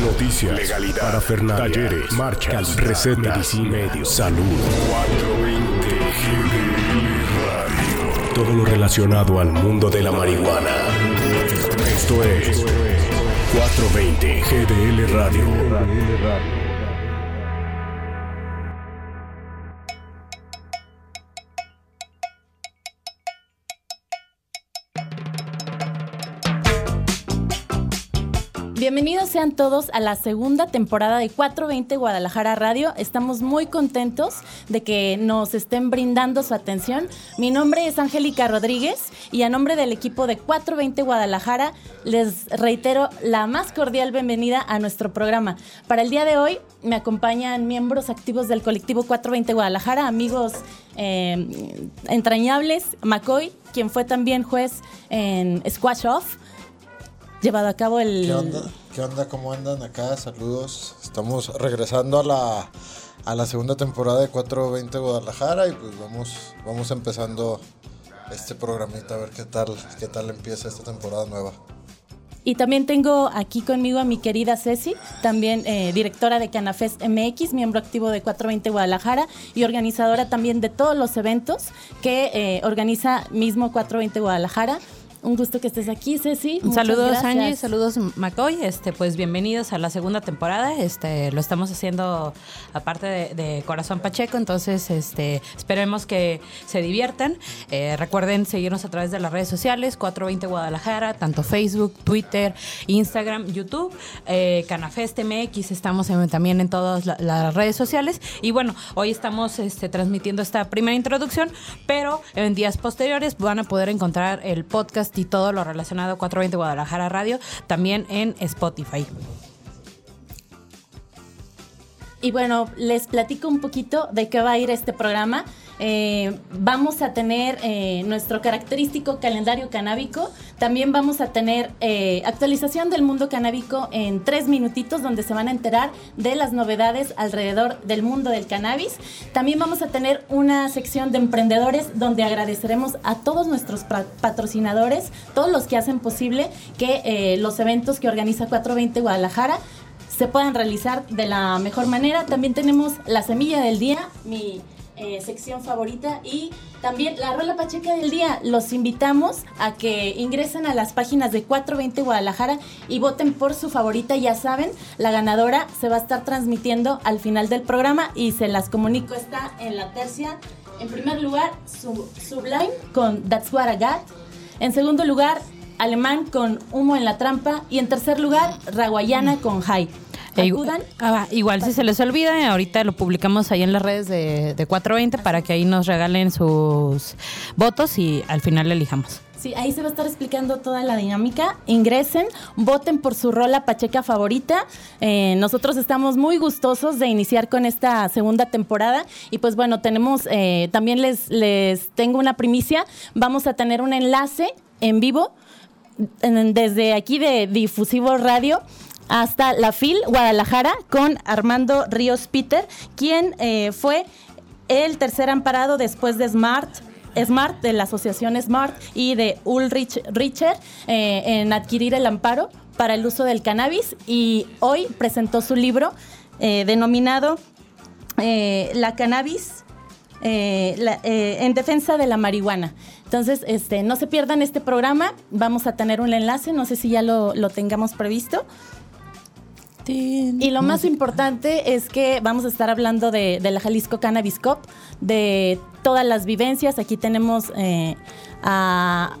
Noticias, legalidad, parafernalia, talleres, marchas, recetas, medicina, medios, salud. 420 GDL Radio. Todo lo relacionado al mundo de la marihuana. Esto es 420 GDL Radio. Bienvenidos sean todos a la segunda temporada de 420 Guadalajara Radio. Estamos muy contentos de que nos estén brindando su atención. Mi nombre es Angélica Rodríguez y a nombre del equipo de 420 Guadalajara les reitero la más cordial bienvenida a nuestro programa. Para el día de hoy me acompañan miembros activos del colectivo 420 Guadalajara, amigos eh, entrañables, McCoy, quien fue también juez en Squash Off llevado a cabo el... ¿Qué onda? ¿Qué onda? ¿Cómo andan acá? Saludos. Estamos regresando a la, a la segunda temporada de 420 Guadalajara y pues vamos, vamos empezando este programita a ver qué tal, qué tal empieza esta temporada nueva. Y también tengo aquí conmigo a mi querida Ceci, también eh, directora de Canafest MX, miembro activo de 420 Guadalajara y organizadora también de todos los eventos que eh, organiza mismo 420 Guadalajara. Un gusto que estés aquí, Ceci. saludos, Angie. Saludos, McCoy. Este, pues bienvenidos a la segunda temporada. Este, lo estamos haciendo aparte de, Corazón Pacheco. Entonces, este, esperemos que se diviertan. Eh, recuerden seguirnos a través de las redes sociales, 420 Guadalajara, tanto Facebook, Twitter, Instagram, YouTube, eh, Canafest MX. Estamos también en todas las redes sociales. Y bueno, hoy estamos este, transmitiendo esta primera introducción, pero en días posteriores van a poder encontrar el podcast y todo lo relacionado a 420 Guadalajara Radio también en Spotify. Y bueno, les platico un poquito de qué va a ir este programa. Eh, vamos a tener eh, nuestro característico calendario canábico. También vamos a tener eh, actualización del mundo canábico en tres minutitos, donde se van a enterar de las novedades alrededor del mundo del cannabis. También vamos a tener una sección de emprendedores, donde agradeceremos a todos nuestros patrocinadores, todos los que hacen posible que los eventos que organiza 420 Guadalajara se puedan realizar de la mejor manera. También tenemos la semilla del día, mi eh, sección favorita y también la rola pacheca del día. Los invitamos a que ingresen a las páginas de 420 Guadalajara y voten por su favorita. Ya saben, la ganadora se va a estar transmitiendo al final del programa y se las comunico. Está en la tercia. En primer lugar, Sublime con That's What I Got. En segundo lugar, Alemán con Humo en la Trampa. Y en tercer lugar, Raguayana con High. Ah, igual si se les olvida, ahorita lo publicamos ahí en las redes de, 420 para que ahí nos regalen sus votos y al final elijamos. Sí, ahí se va a estar explicando toda la dinámica. Ingresen, voten por su rola pacheca favorita. Eh, nosotros estamos muy gustosos de iniciar con esta segunda temporada. Y pues bueno, tenemos, eh, también les, les tengo una primicia. Vamos a tener un enlace en vivo desde aquí de Difusivo Radio hasta la FIL Guadalajara con Armando Ríos Peter, quien eh, fue el tercer amparado después de Smart. Smart, de la asociación Smart y de Ulrich Richer eh, en adquirir el amparo para el uso del cannabis y hoy presentó su libro eh, denominado La cannabis en defensa de la marihuana. Entonces, este, no se pierdan este programa, vamos a tener un enlace, no sé si ya lo, lo tengamos previsto. Y lo más importante es que vamos a estar hablando de, la Jalisco Cannabis Cup, de todas las vivencias. Aquí tenemos eh, a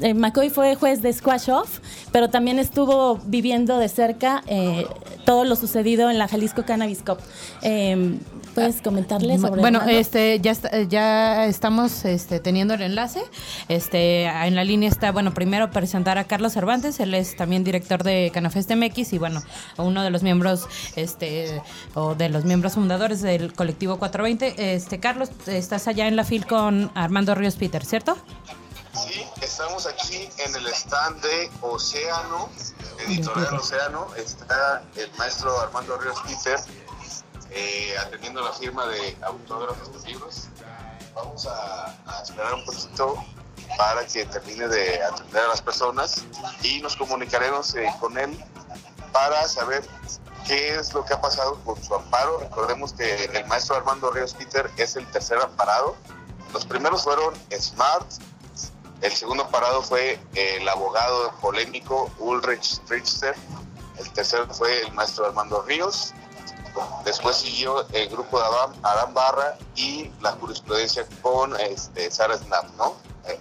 eh, McCoy fue juez de Squash Off, pero también estuvo viviendo de cerca eh, todo lo sucedido en la Jalisco Cannabis Cup. Em, ¿Puedes comentarle sobre Bueno, este, ya, ya estamos este, teniendo el enlace. Este, en la línea está, bueno, primero presentar a Carlos Cervantes, él es también director de Canafest MX y bueno, uno de los miembros, este, o de los miembros fundadores del colectivo 420. Este, Carlos, estás allá en la FIL con Armando Ríos Peter, ¿cierto? Sí, estamos aquí en el stand de Océano, Editorial Océano. Está el maestro Armando Ríos Peter eh, atendiendo la firma de autógrafos de libros. Vamos a, esperar un poquito para que termine de atender a las personas y nos comunicaremos eh, con él para saber qué es lo que ha pasado con su amparo. Recordemos que el maestro Armando Ríos Peter es el tercer amparado. Los primeros fueron Smart, el segundo amparado fue el abogado polémico Ulrich Richter, el tercero fue el maestro Armando Ríos, después siguió el grupo de Adán, Barra y la jurisprudencia con este, Sara Snap, ¿no? Eh,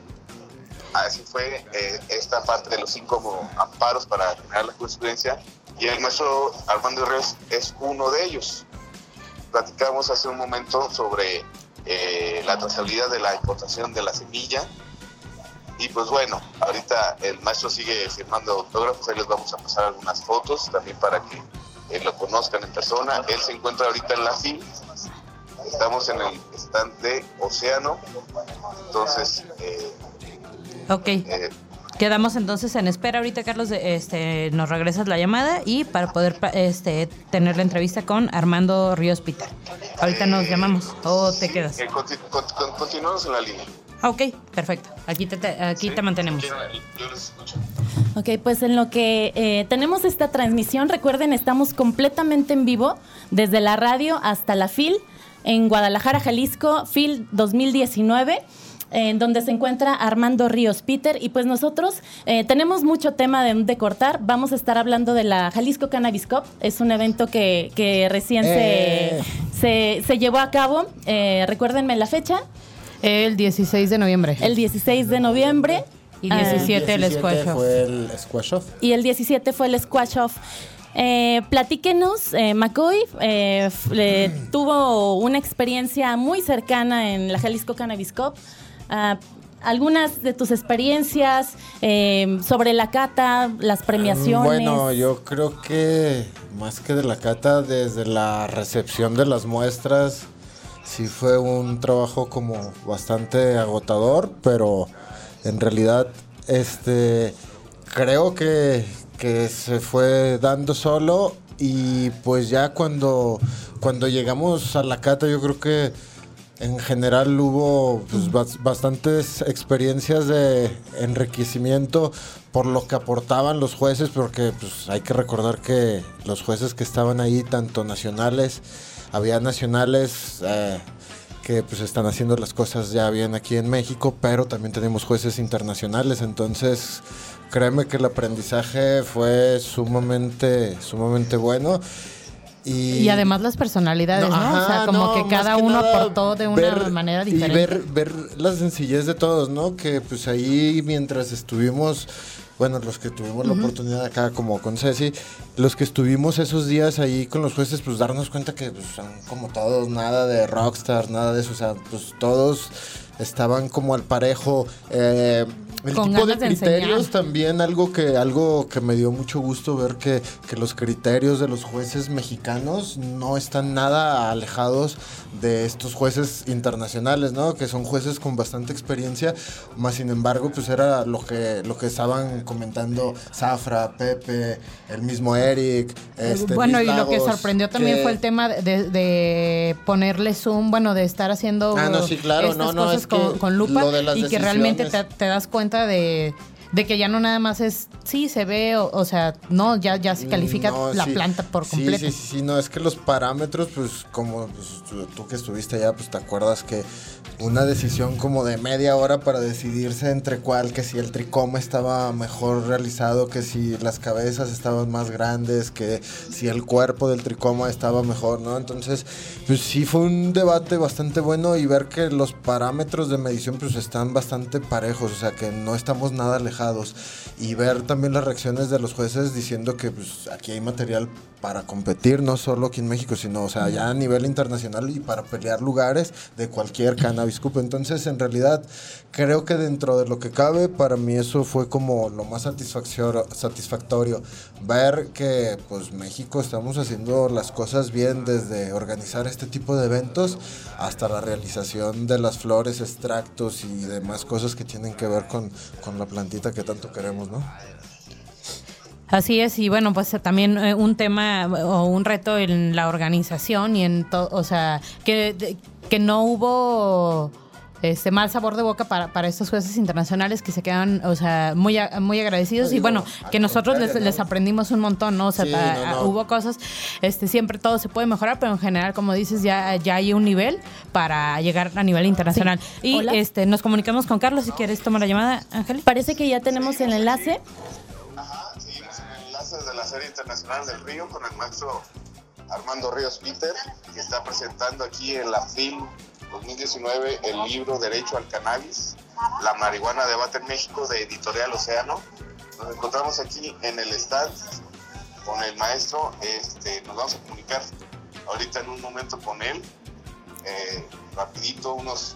así fue eh, esta parte de los cinco amparos para generar la jurisprudencia y el maestro Armando Ríos es uno de ellos. Platicamos hace un momento sobre eh, la trazabilidad de la importación de la semilla y pues bueno, ahorita el maestro sigue firmando autógrafos, ahí les vamos a pasar algunas fotos también para que eh, lo conozcan en persona. Él se encuentra ahorita en la FIL, estamos en el stand de Océano, entonces... Eh, ok. Eh, Quedamos entonces en espera ahorita, Carlos, este, nos regresas la llamada y para poder este, tener la entrevista con Armando Ríos Pita. Ahorita nos llamamos o te quedas. continuamos en la línea. Ok, perfecto. Aquí te, aquí te mantenemos. Yo les escucho. Ok, pues en lo que eh, tenemos esta transmisión, recuerden, estamos completamente en vivo desde la radio hasta la FIL en Guadalajara, Jalisco, FIL 2019 en donde se encuentra Armando Ríos Peter. Y pues nosotros eh, tenemos mucho tema de, de, cortar. Vamos a estar hablando de la Jalisco Cannabis Cup. Es un evento que, que recién se, eh. se, llevó a cabo. recuérdenme la fecha. El 16 de noviembre. El 16 de noviembre. Y 17, el Squash Off. fue el Squash Off. Y el 17 fue el Squash Off. Eh, platíquenos, eh, McCoy eh, tuvo una experiencia muy cercana en la Jalisco Cannabis Cup. Ah, algunas de tus experiencias eh, sobre la cata, las premiaciones. Bueno, yo creo que más que de la cata, desde la recepción de las muestras, sí fue un trabajo como bastante agotador, pero en realidad este creo que, se fue dando solo y pues ya cuando, cuando llegamos a la cata yo creo que en general hubo pues, bastantes experiencias de enriquecimiento por lo que aportaban los jueces, porque pues, hay que recordar que los jueces que estaban ahí, tanto nacionales, había nacionales eh, que pues están haciendo las cosas ya bien aquí en México, pero también tenemos jueces internacionales, entonces créeme que el aprendizaje fue sumamente, sumamente bueno. Y, además las personalidades, ¿no? o sea, como que cada uno aportó de una manera diferente. Y ver, ver la sencillez de todos, ¿no? Que pues ahí mientras estuvimos bueno, los que tuvimos la oportunidad acá, como con Ceci, los que estuvimos esos días ahí con los jueces, pues darnos cuenta que pues, son como todos, nada de rockstar, nada de eso, o sea, pues todos estaban como al parejo. Eh, el tipo de criterios también, algo que, algo que me dio mucho gusto ver que, que, los criterios de los jueces mexicanos no están nada alejados de estos jueces internacionales, ¿no? Que son jueces con bastante experiencia, más sin embargo, pues era lo que, lo que estaban comentando Zafra, Pepe, el mismo Eric. Este, bueno, y lo que sorprendió también fue el tema de, de, ponerle zoom, bueno, de estar haciendo ah, no, sí, claro, no, no, cosas con, lupa y que realmente te das cuenta de, que ya no nada más es, sí, se ve, o, sea, no, ya, ya se califica la planta por completo. Sí, sí, sí, no, es que los parámetros, pues como pues, tú, que estuviste allá, pues te acuerdas que una decisión como de media hora para decidirse entre cuál, que si el tricoma estaba mejor realizado, que si las cabezas estaban más grandes, que si el cuerpo del tricoma estaba mejor, ¿no? Entonces, pues sí fue un debate bastante bueno y ver que los parámetros de medición pues están bastante parejos, o sea que no estamos nada alejados y ver también las reacciones de los jueces diciendo que pues aquí hay material para competir, no solo aquí en México, sino o sea, ya a nivel internacional y para pelear lugares de cualquier cannabis cup. Entonces, en realidad, creo que dentro de lo que cabe, para mí eso fue como lo más satisfactorio. Ver que, pues, México estamos haciendo las cosas bien desde organizar este tipo de eventos hasta la realización de las flores, extractos y demás cosas que tienen que ver con, con la plantita que tanto queremos, ¿no? Así es, y bueno, pues también eh, un tema o un reto en la organización y en todo, o sea, que, que no hubo este mal sabor de boca para, para estos jueces internacionales que se quedan, o sea, muy, muy agradecidos y bueno, que nosotros les, aprendimos un montón, ¿no? O sea, hubo cosas, este, siempre todo se puede mejorar, pero en general, como dices, ya, ya hay un nivel para llegar a nivel internacional. Y este, nos comunicamos con Carlos, si quieres tomar la llamada, Ángel. Parece que ya tenemos el enlace. Serie Internacional del Río con el maestro Armando Ríos Peter, que está presentando aquí en la FIL 2019 el libro Derecho al Cannabis, la marihuana debate en México de Editorial Océano. Nos encontramos aquí en el stand con el maestro, este, nos vamos a comunicar ahorita en un momento con él, eh, rapidito, unos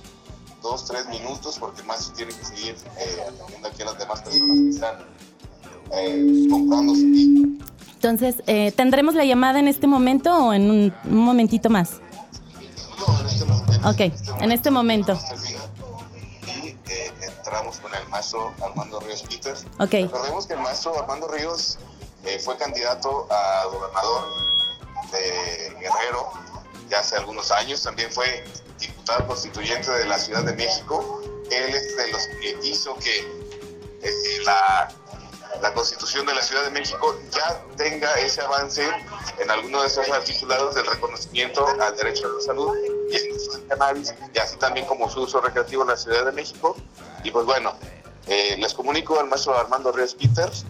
dos, tres minutos, porque el maestro tiene que seguir eh, atendiendo aquí a las demás personas que están eh, comprando su Entonces, eh, ¿tendremos la llamada en este momento o en un, un momentito más? No, en este momento. Ok, en este momento. Y eh, entramos con el maestro Armando Ríos Peters. Ok. Recordemos que el maestro Armando Ríos eh, fue candidato a gobernador de Guerrero ya hace algunos años. También fue diputado constituyente de la Ciudad de México. Él es de los que hizo que eh, la la Constitución de la Ciudad de México ya tenga ese avance en alguno de esos articulados del reconocimiento al derecho a la salud y el uso del cannabis, y así también como su uso recreativo en la Ciudad de México. Y pues bueno, eh, les comunico al maestro Armando Ríos Peters,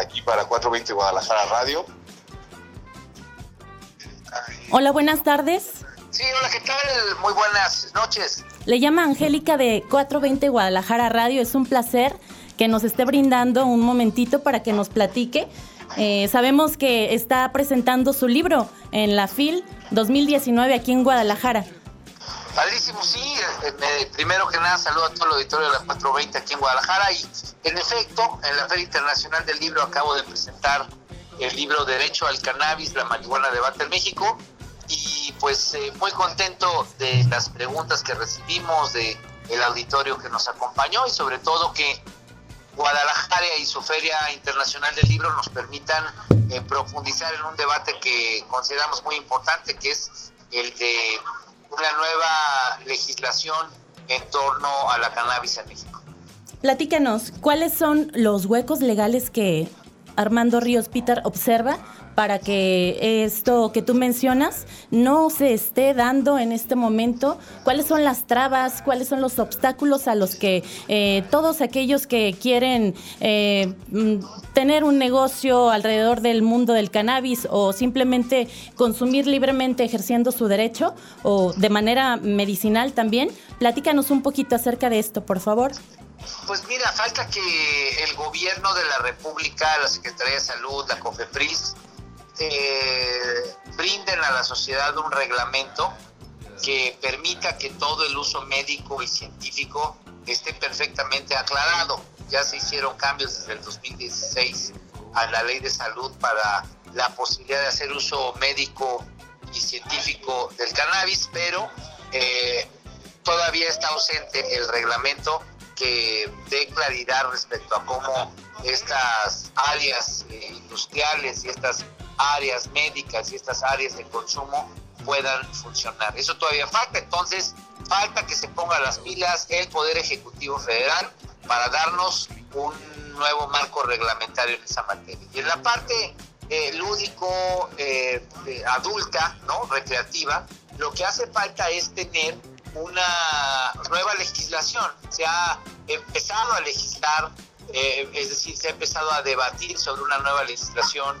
aquí para 420 Guadalajara Radio. Hola, buenas tardes. Sí, hola, ¿qué tal? Muy buenas noches. Le llama Angélica de 420 Guadalajara Radio. Es un placer que nos esté brindando un momentito para que nos platique. Eh, sabemos que está presentando su libro en la FIL 2019 aquí en Guadalajara. Sí. Eh, eh, primero que nada, saludo a todo el auditorio de la 420 aquí en Guadalajara. Y en efecto, en la Feria Internacional del Libro acabo de presentar el libro Derecho al Cannabis, la marihuana debate en México. Y pues muy contento de las preguntas que recibimos, de el auditorio que nos acompañó y sobre todo que Guadalajara y su Feria Internacional del Libro nos permitan eh, profundizar en un debate que consideramos muy importante, que es el de una nueva legislación en torno a la cannabis en México. Platícanos, ¿cuáles son los huecos legales que Armando Ríos Peter observa para que esto que tú mencionas no se esté dando en este momento? ¿Cuáles son las trabas? ¿Cuáles son los obstáculos a los que eh, todos aquellos que quieren eh, mm, tener un negocio alrededor del mundo del cannabis o simplemente consumir libremente ejerciendo su derecho o de manera medicinal también? Platícanos un poquito acerca de esto, por favor. Pues mira, falta que el gobierno de la República, la Secretaría de Salud, la COFEPRIS, eh, brinden a la sociedad un reglamento que permita que todo el uso médico y científico esté perfectamente aclarado. Ya se hicieron cambios desde el 2016 a la ley de salud para la posibilidad de hacer uso médico y científico del cannabis, pero eh, todavía está ausente el reglamento que dé claridad respecto a cómo estas áreas eh, industriales y estas áreas médicas y estas áreas de consumo puedan funcionar. Eso todavía falta, entonces falta que se ponga las pilas el Poder Ejecutivo Federal para darnos un nuevo marco reglamentario en esa materia. Y en la parte eh, lúdico, eh, ¿no? recreativa, lo que hace falta es tener una nueva legislación. Se ha empezado a legislar, eh, es decir, se ha empezado a debatir sobre una nueva legislación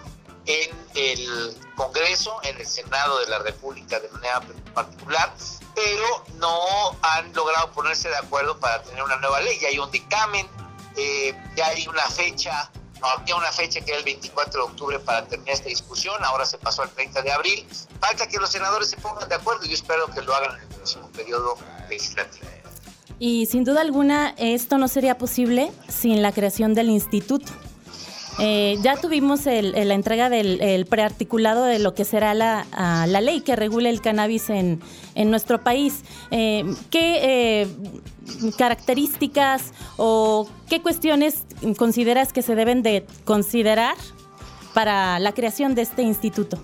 en el Congreso, en el Senado de la República de manera particular, pero no han logrado ponerse de acuerdo para tener una nueva ley. Ya hay un dictamen, eh, ya hay una fecha, no, había una fecha que era el 24 de octubre para terminar esta discusión, ahora se pasó al 30 de abril. Falta que los senadores se pongan de acuerdo y yo espero que lo hagan en el próximo periodo legislativo. Y sin duda alguna, esto no sería posible sin la creación del instituto. Eh, ya tuvimos la entrega del prearticulado de lo que será la, la, ley que regule el cannabis en, en nuestro país. Eh, ¿Qué eh, características o qué cuestiones consideras que se deben de considerar para la creación de este instituto?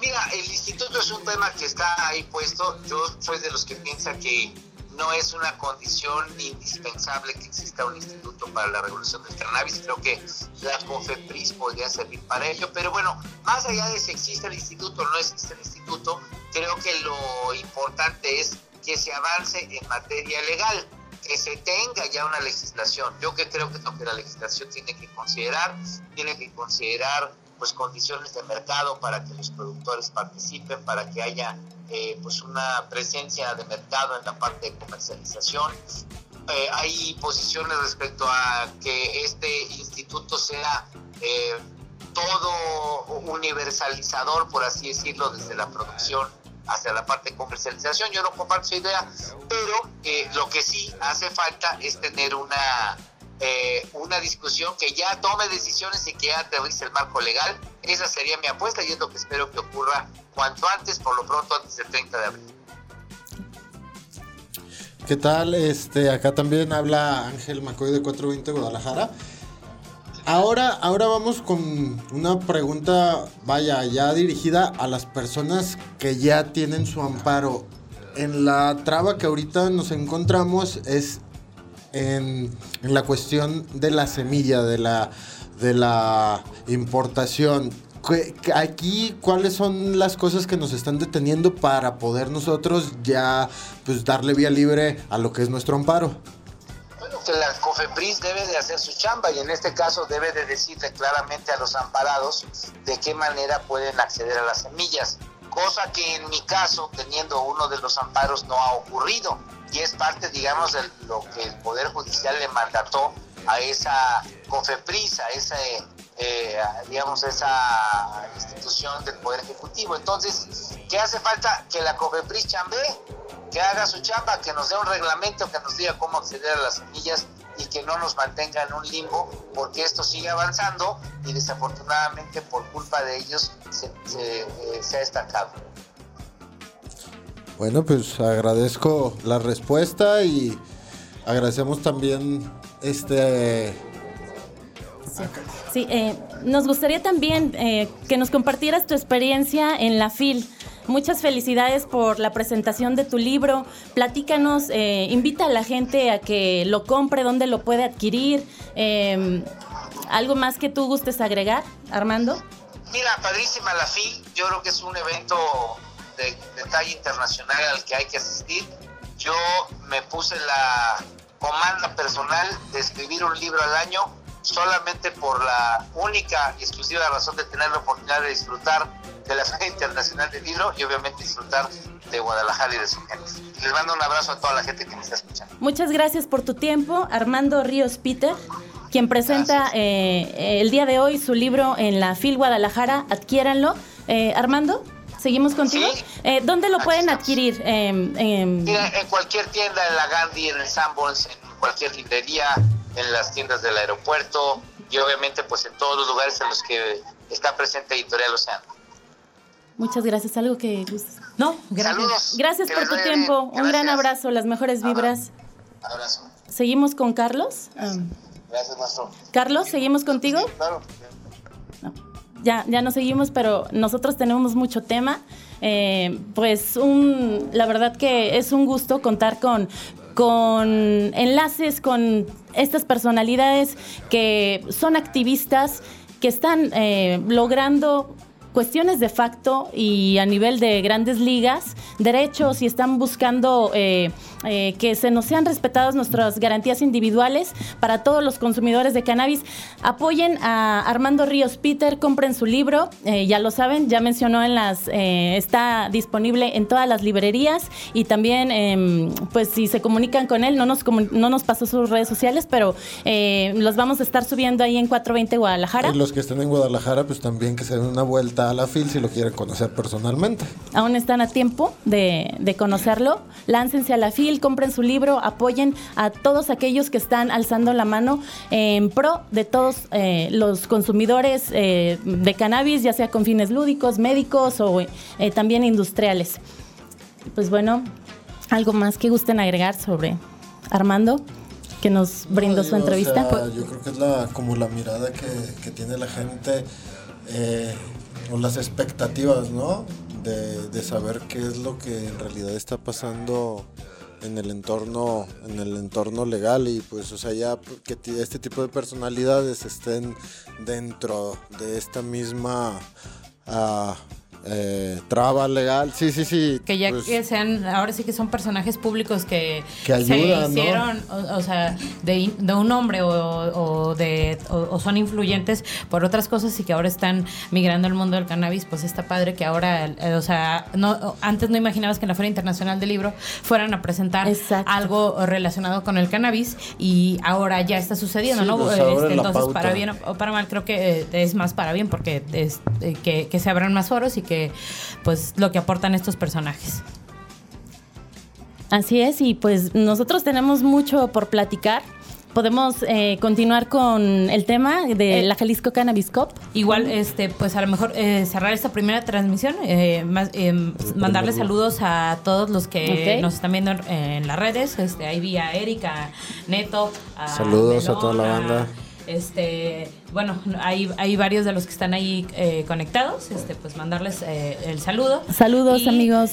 Mira, el instituto es un tema que está ahí puesto. Yo soy de los que piensa que no es una condición indispensable que exista un instituto para la regulación del cannabis. Creo que la COFEPRIS podría servir para ello. Pero bueno, más allá de si existe el instituto o no existe el instituto, creo que lo importante es que se avance en materia legal que se tenga ya una legislación. Yo que creo que lo que la legislación tiene que considerar, tiene que considerar pues condiciones de mercado para que los productores participen, para que haya eh, pues una presencia de mercado en la parte de comercialización. Eh, hay posiciones respecto a que este instituto sea eh, todo universalizador, por así decirlo, desde la producción hacia la parte de comercialización. Yo no comparto esa idea, pero eh, lo que sí hace falta es tener una, eh, una discusión que ya tome decisiones y que ya aterrice el marco legal. Esa sería mi apuesta y es lo que espero que ocurra cuanto antes, por lo pronto antes del 30 de abril. ¿Qué tal? Este, acá también habla Ángel Macoy de 420 Guadalajara. Ahora, ahora vamos con una pregunta, vaya, ya dirigida a las personas que ya tienen su amparo. En la traba que ahorita nos encontramos es en, la cuestión de la semilla, de la, de la importación. Aquí, ¿cuáles son las cosas que nos están deteniendo para poder nosotros ya pues darle vía libre a lo que es nuestro amparo? que la COFEPRIS debe de hacer su chamba y en este caso debe de decirle claramente a los amparados de qué manera pueden acceder a las semillas, cosa que en mi caso, teniendo uno de los amparos, no ha ocurrido y es parte, digamos, de lo que el Poder Judicial le mandató a esa COFEPRIS, a esa, eh, digamos, esa institución del Poder Ejecutivo. Entonces, ¿qué hace falta? Que la COFEPRIS chambee que haga su chamba, que nos dé un reglamento, que nos diga cómo acceder a las semillas y que no nos mantenga en un limbo, porque esto sigue avanzando y desafortunadamente por culpa de ellos se, eh, ha estancado. Bueno, pues agradezco la respuesta y agradecemos también este... Sí, eh, nos gustaría también eh, que nos compartieras tu experiencia en la FIL. Muchas felicidades por la presentación de tu libro. Platícanos, eh, invita a la gente a que lo compre, dónde lo puede adquirir. Em, ¿Algo más que tú gustes agregar, Armando? Mira, padrísima la FIL. Yo creo que es un evento de, de talla internacional al que hay que asistir. Yo me puse la comanda personal de escribir un libro al año solamente por la única y exclusiva razón de tener la oportunidad de disfrutar de la Feria Internacional del Libro y obviamente disfrutar de Guadalajara y de su gente. Les mando un abrazo a toda la gente que me está escuchando. Muchas gracias por tu tiempo, Armando Ríos Peter, quien presenta eh, el día de hoy su libro en la FIL Guadalajara. Adquiéranlo. Eh, Armando. ¿Seguimos contigo? Eh, ¿Dónde lo pueden adquirir? Em, em, en cualquier tienda, en la Gandhi, en el Sanborns, en cualquier librería, en las tiendas del aeropuerto y obviamente pues en todos los lugares en los que está presente Editorial Océano. Muchas gracias. ¿Algo que gustes? No, gracias. Gracias por tu tiempo. Un gran abrazo, las mejores vibras. Abrazo. ¿Seguimos con Carlos? Gracias, maestro. Carlos, ¿seguimos contigo? claro. Ya, ya no seguimos, pero nosotros tenemos mucho tema. Eh, pues un, la verdad que es un gusto contar con, con enlaces con estas personalidades que son activistas, que están eh, logrando cuestiones de facto y a nivel de grandes ligas, derechos y están buscando eh, eh, que se nos sean respetadas nuestras garantías individuales para todos los consumidores de cannabis. Apoyen a Armando Ríos Peter, compren su libro, eh, ya lo saben, ya mencionó en las, está disponible en todas las librerías y también, em, pues si se comunican con él, no nos, no nos pasó sus redes sociales, pero los vamos a estar subiendo ahí en 420 Guadalajara. Y los que estén en Guadalajara, pues también que se den una vuelta a la FIL si lo quieren conocer personalmente. Aún están a tiempo de, conocerlo. Láncense a la FIL, compren su libro, apoyen a todos aquellos que están alzando la mano en pro de todos eh, los consumidores eh, de cannabis, ya sea con fines lúdicos, médicos o eh, también industriales. Pues bueno, algo más que gusten agregar sobre Armando que nos brindó su entrevista. yo creo que es la, como la mirada que, que tiene la gente o las expectativas, ¿no? De, saber qué es lo que en realidad está pasando en el entorno en el entorno legal y pues o sea ya que este tipo de personalidades estén dentro de esta misma uh, eh, traba legal, sí, sí, sí. Que ya pues que sean, ahora sí que son personajes públicos que, se hicieron, o, sea, de, un hombre o, de, o, son influyentes por otras cosas y que ahora están migrando al mundo del cannabis, pues está padre que ahora, eh, o sea, no, antes no imaginabas que en la Feria Internacional del Libro fueran a presentar algo relacionado con el cannabis y ahora ya está sucediendo, ¿no? Pues este, entonces, para bien o para mal, creo que eh, es más para bien porque es, que, que se abran más foros y que pues lo que aportan estos personajes. Así es, y pues nosotros tenemos mucho por platicar. Podemos eh, continuar con el tema de eh, la Jalisco Cannabis Cup. Igual, este, pues a lo mejor eh, cerrar esta primera transmisión, mandarle saludos a todos los que nos están viendo en las redes. Este, ahí vi a Erika, Neto. saludos a toda la banda. Este, bueno, hay, hay varios de los que están ahí eh, conectados. Este, pues mandarles eh, el saludo. Saludos, amigos.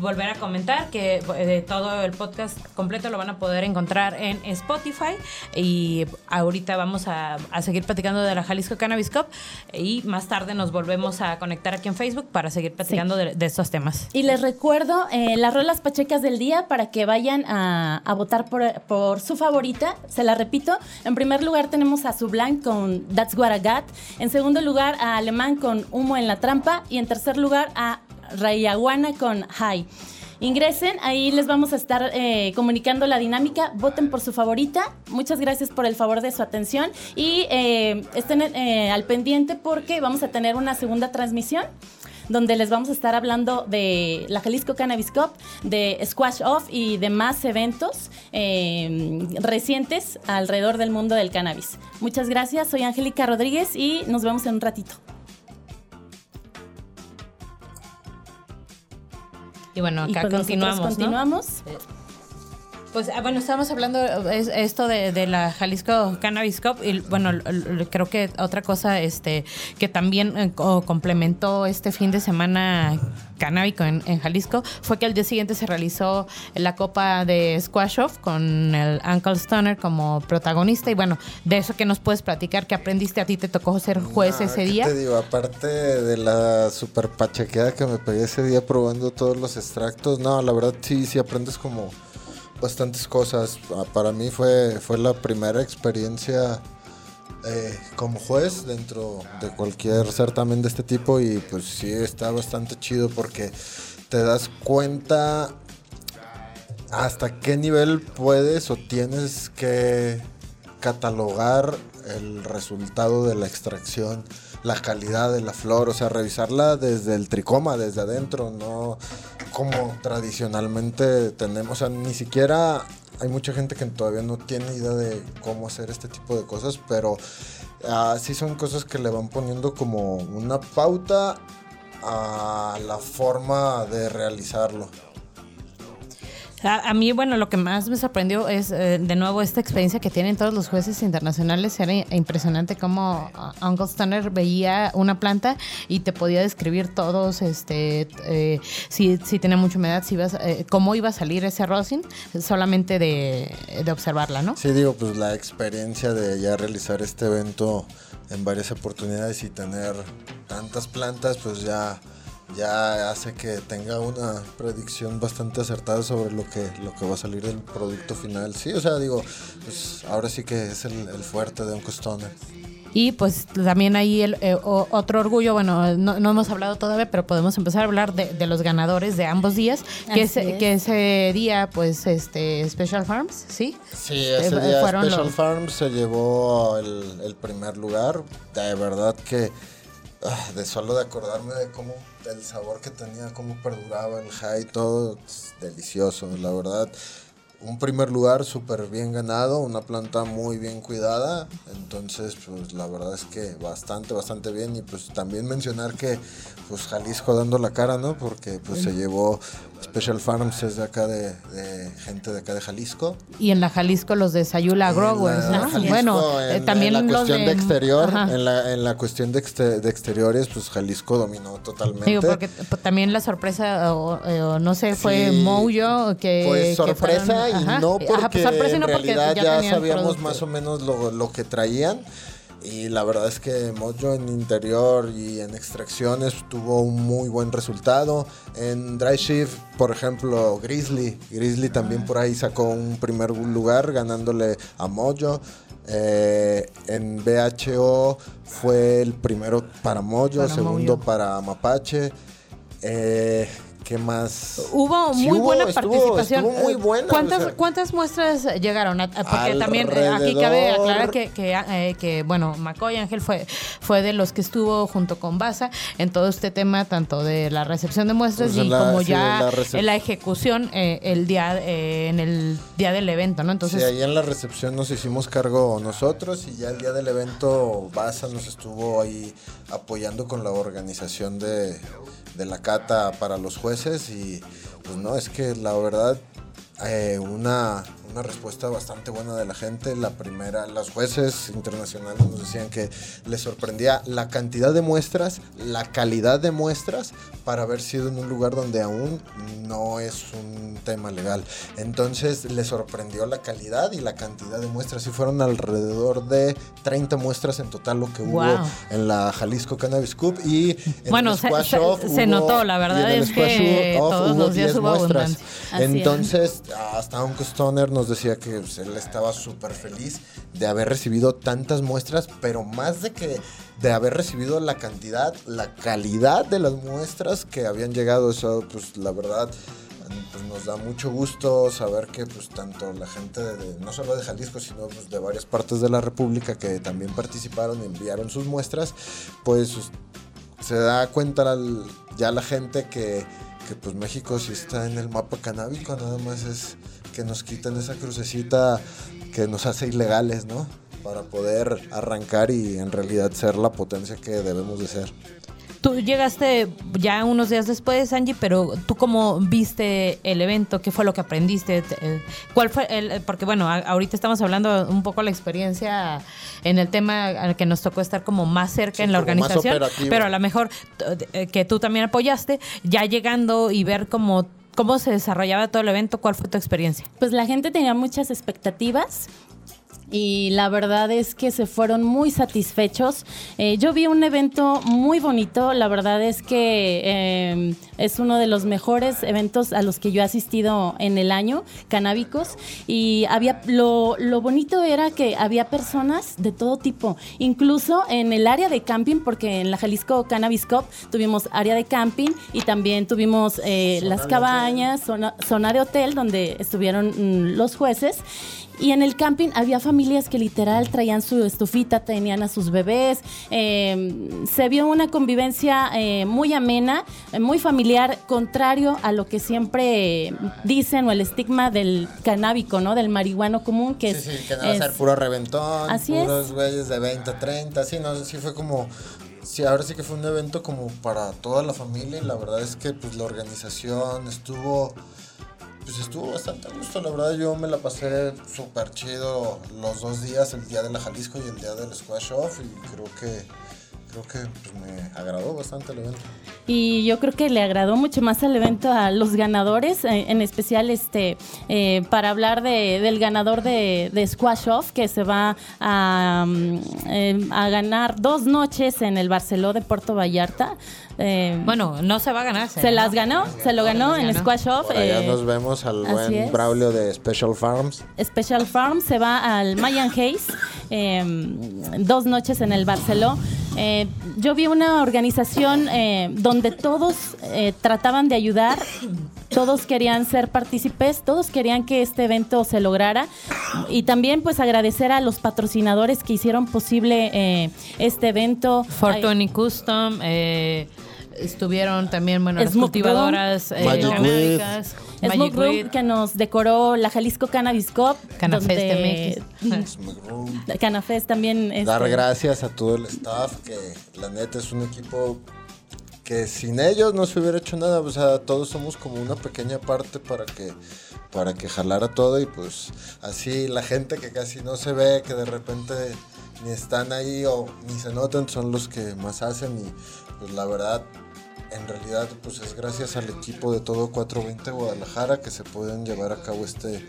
Volver a comentar que eh, todo el podcast completo lo van a poder encontrar en Spotify. Y ahorita vamos a, seguir platicando de la Jalisco Cannabis Cup. Y más tarde nos volvemos a conectar aquí en Facebook para seguir platicando de, estos temas. Y les recuerdo eh, las rolas pachecas del día para que vayan a, votar por, por, su favorita. Se la repito, en primer lugar tenemos a Sublan con That's What I Got, en segundo lugar a Alemán con Humo en la Trampa. Y en tercer lugar a Rayaguana con High. Ingresen, ahí les vamos a estar eh, comunicando la dinámica. Voten por su favorita. Muchas gracias por el favor de su atención y eh, estén eh, al pendiente porque vamos a tener una segunda transmisión donde les vamos a estar hablando de la Jalisco Cannabis Cup, de Squash Off y de más eventos recientes alrededor del mundo del cannabis. Muchas gracias, soy Angélica Rodríguez y nos vemos en un ratito. Y bueno, acá pues continuamos. Continuamos. Pues ah, bueno, estamos hablando es, esto de, la Jalisco Cannabis Cup y bueno, creo que otra cosa este que también eh, complementó este fin de semana canábico en, Jalisco fue que al día siguiente se realizó la Copa de Squash Off con el Uncle Stoner como protagonista. Y bueno, de eso que nos puedes platicar, que aprendiste a ti, te tocó ser juez ese día. Te digo, aparte de la super pachequeada que me pegué ese día probando todos los extractos, no, la verdad sí, sí aprendes como bastantes cosas. Ah, para mí fue, fue la primera experiencia eh, como juez dentro de cualquier certamen de este tipo y pues sí está bastante chido porque te das cuenta hasta qué nivel puedes o tienes que catalogar el resultado de la extracción, la calidad de la flor, o sea, revisarla desde el tricoma, desde adentro, no como tradicionalmente tenemos, o sea, ni siquiera hay mucha gente que todavía no tiene idea de cómo hacer este tipo de cosas, pero así sí son cosas que le van poniendo como una pauta a la forma de realizarlo. A, mí, bueno, lo que más me sorprendió es, eh, de nuevo, esta experiencia que tienen todos los jueces internacionales. Era impresionante cómo uh, Uncle Stoner veía una planta y te podía describir todos, este, eh, si, si tenía mucha humedad, si ibas, eh, cómo iba a salir ese rosin, solamente de, de observarla, ¿no? Sí, digo, pues la experiencia de ya realizar este evento en varias oportunidades y tener tantas plantas, pues ya ya hace que tenga una predicción bastante acertada sobre lo que, lo que va a salir del producto final. Sí, o sea, digo, pues ahora sí que es el, fuerte de un Stoner. Y pues también ahí el, eh, otro orgullo, bueno, no, hemos hablado todavía, pero podemos empezar a hablar de, los ganadores de ambos días, que, ese, que ese día, pues, este, Special Farms, ¿sí? Sí, ese día Special Farms se llevó el, el, primer lugar. De verdad que, ah, de solo de acordarme de cómo el sabor que tenía, cómo perduraba el high, todo delicioso, la verdad. Un primer lugar súper bien ganado, una planta muy bien cuidada, entonces pues la verdad es que bastante, bastante bien y pues también mencionar que pues Jalisco dando la cara, ¿no? Porque pues se llevó Special Farms es de acá de, de gente de acá de Jalisco. Y en la Jalisco los de Sayula Growers, ¿no? Jalisco, bueno, en eh, también en la cuestión de, de exterior, en la, en la cuestión de, exte- de exteriores, pues Jalisco dominó totalmente. Digo, porque t- también la sorpresa, o, o no sé, fue Sí. Mojo que. Pues que sorpresa fueron- y no porque Ajá, pues sorpresa y en no porque realidad ya, tenían sabíamos producto. más o menos lo, lo que traían y la verdad es que Mojo en interior y en extracciones tuvo un muy buen resultado. En Dry Shift, por ejemplo, Grizzly, Grizzly también por ahí sacó un primer lugar ganándole a Mojo. Eh, en BHO fue el primero para Mojo, Para segundo Mojo. para Mapache. Eh, ¿Qué más? Hubo Sí muy hubo, buena estuvo- participación. estuvo muy buena, ¿Cuántas, o sea. cuántas muestras llegaron? Porque también eh, aquí cabe aclarar que, que, eh, que, bueno, McCoy Ángel fue, fue de los que estuvo junto con Baza en todo este tema, tanto de la recepción de muestras Pues y la- como sí, ya la la ejecución eh, el día eh, en el día del evento, ¿no? Entonces, sí, ahí en la recepción nos hicimos cargo nosotros y ya el día del evento Baza nos estuvo ahí apoyando con la organización de, de la cata para los jueces y pues no, es que la verdad eh, una, una respuesta bastante buena de la gente. La primera, los jueces internacionales nos decían que les sorprendía la cantidad de muestras, la calidad de muestras para haber sido en un lugar donde aún no es un tema legal. Entonces les sorprendió la calidad y la cantidad de muestras. Y fueron alrededor de 30 muestras en total lo que hubo Wow. en la Jalisco Cannabis Cup. Y en Bueno, el se- Squash se- Off se hubo- notó, la verdad en el es Squash que Off todos hubo los días 10 hubo muestras. Entonces, hasta Uncle Stoner nos decía que pues, él estaba súper feliz de haber recibido tantas muestras, pero más de que de haber recibido la cantidad, la calidad de las muestras que habían llegado. Eso, pues la verdad, pues, nos da mucho gusto saber que pues tanto la gente de, no solo de Jalisco, sino pues, de varias partes de la República que también participaron y enviaron sus muestras, pues se da cuenta ya la gente que, que, pues México sí está en el mapa canábico, nada más es que nos quiten esa crucecita que nos hace ilegales, ¿no? Para poder arrancar y en realidad ser la potencia que debemos de ser. Tú llegaste ya unos días después, Angie, pero tú cómo viste el evento, qué fue lo que aprendiste, Te- eh, cuál fue el, porque bueno, ahorita estamos hablando un poco la experiencia en el tema al que nos tocó estar como más cerca Sí, en la organización, pero a lo mejor eh, que tú también apoyaste, ya llegando y ver cómo cómo se desarrollaba todo el evento, ¿cuál fue tu experiencia? Pues la gente tenía muchas expectativas. Y la verdad es que se fueron muy satisfechos. Eh, yo vi un evento muy bonito. La verdad es que eh, es uno de los mejores eventos a los que yo he asistido en el año, canábicos. Y había lo, lo bonito era que había personas de todo tipo, incluso en el área de camping, porque en la Jalisco Cannabis Cup tuvimos área de camping y también tuvimos eh, las cabañas, zona, zona de hotel donde estuvieron mm, los jueces. Y en el camping había familias que literal traían su estufita, tenían a sus bebés. eh, se vio una convivencia eh, muy amena, eh, muy familiar, contrario a lo que siempre dicen o el estigma del canábico, ¿no? Del marihuano común, que sí, es. sí, que no va a ser puro reventón, Así puros güeyes de 20, 30, sí, no, sí fue como, sí, ahora sí que fue un evento como para toda la familia y la verdad es que pues la organización estuvo, pues estuvo bastante a gusto, la verdad yo me la pasé súper chido los dos días, el día de la Jalisco y el día del Squash Off y creo que, creo que pues, me agradó bastante el evento. Y yo creo que le agradó mucho más al evento a los ganadores, eh, en especial este eh, para hablar de- del ganador de, de Squash Off, que se va a, mm, eh, a ganar dos noches en el Barceló de Puerto Vallarta. Eh, Bueno, no se va a ganar. se las ganó, se lo ganó en ganó. Squash Off. Por allá eh, nos vemos al buen es. Braulio de Special Farms. Special Farm se va al Mayan Hayes, eh, dos noches en el Barceló. Eh, yo vi una organización eh, donde todos eh, trataban de ayudar, todos querían ser partícipes, todos querían que este evento se lograra. Y también pues agradecer a los patrocinadores que hicieron posible eh, este evento. Fortuny Custom, eh, estuvieron también, bueno, las cultivadoras eh, Smoke Room, que nos decoró la Jalisco Cannabis Cup. Canafest donde- Canafest también. Dar este, gracias a todo el staff, que la neta es un equipo que sin ellos no se hubiera hecho nada. O sea, todos somos como una pequeña parte para que para que jalara todo y pues así la gente que casi no se ve, que de repente ni están ahí o ni se notan, son los que más hacen y pues la verdad en realidad pues es gracias al equipo de todo 420 Guadalajara que se pueden llevar a cabo este,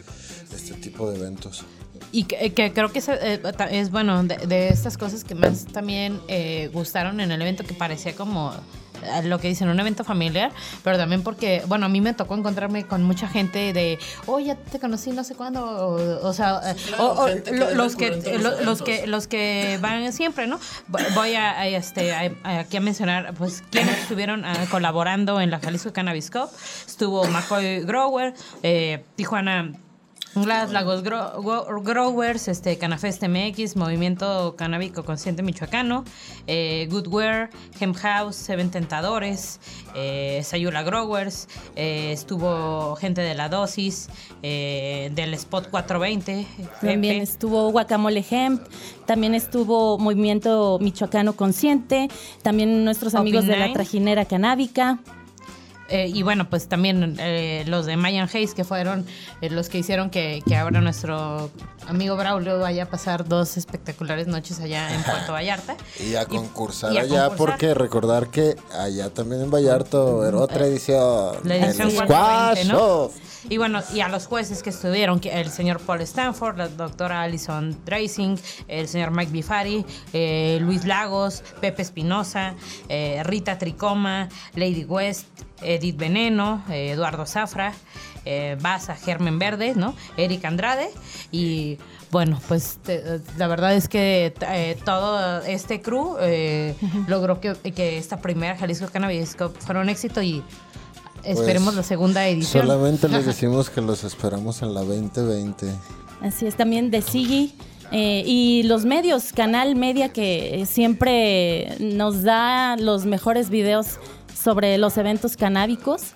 este tipo de eventos. Y que, creo que es, eh, es bueno, de, estas cosas que más también eh, gustaron en el evento, que parecía como lo que dicen, un evento familiar, pero también porque, bueno, a mí me tocó encontrarme con mucha gente de, oh, ya te conocí no sé cuándo, o, sea, los, que, los, que, los que van siempre, ¿no? Voy a, este, aquí a mencionar, pues, quienes estuvieron ah, colaborando en la Jalisco Cannabis Cup. Estuvo McCoy Grower, eh, Tijuana Glass, Lagos Growers, este, Canafest MX, Movimiento Canábico Consciente Michoacano, eh, Goodwear, Hemp House, Seven Tentadores, eh, Sayula Growers, eh, estuvo gente de la dosis, del Spot 420. También estuvo Guacamole Hemp, también estuvo Movimiento Michoacano Consciente, también nuestros amigos de la Trajinera Canábica. Eh, y bueno, pues también eh, los de Mayan Hayes, que fueron eh, los que hicieron que, que, ahora nuestro amigo Braulio vaya a pasar dos espectaculares noches allá en Puerto Vallarta. y a concursar allá, porque recordar que allá también en Vallarta era otra edición. La edición Squash ¿no? Y bueno, y a los jueces que estuvieron, el señor Paul Stanford, la doctora Alison Dracing, el señor Mike Bifari, Luis Lagos, Pepe Espinosa, Rita Tricoma, Lady West, Edith Veneno, eh, Eduardo Zafra, eh, Baza Germen Verde, ¿no? Eric Andrade y bueno, pues la verdad es que eh, todo este crew logró que, esta primera Jalisco Cannabis fuera un éxito y esperemos pues, la segunda edición. Solamente les decimos que los esperamos en la 2020. Así es, también de Sigi. y los medios, Canal Media que siempre nos da los mejores videos sobre los eventos canábicos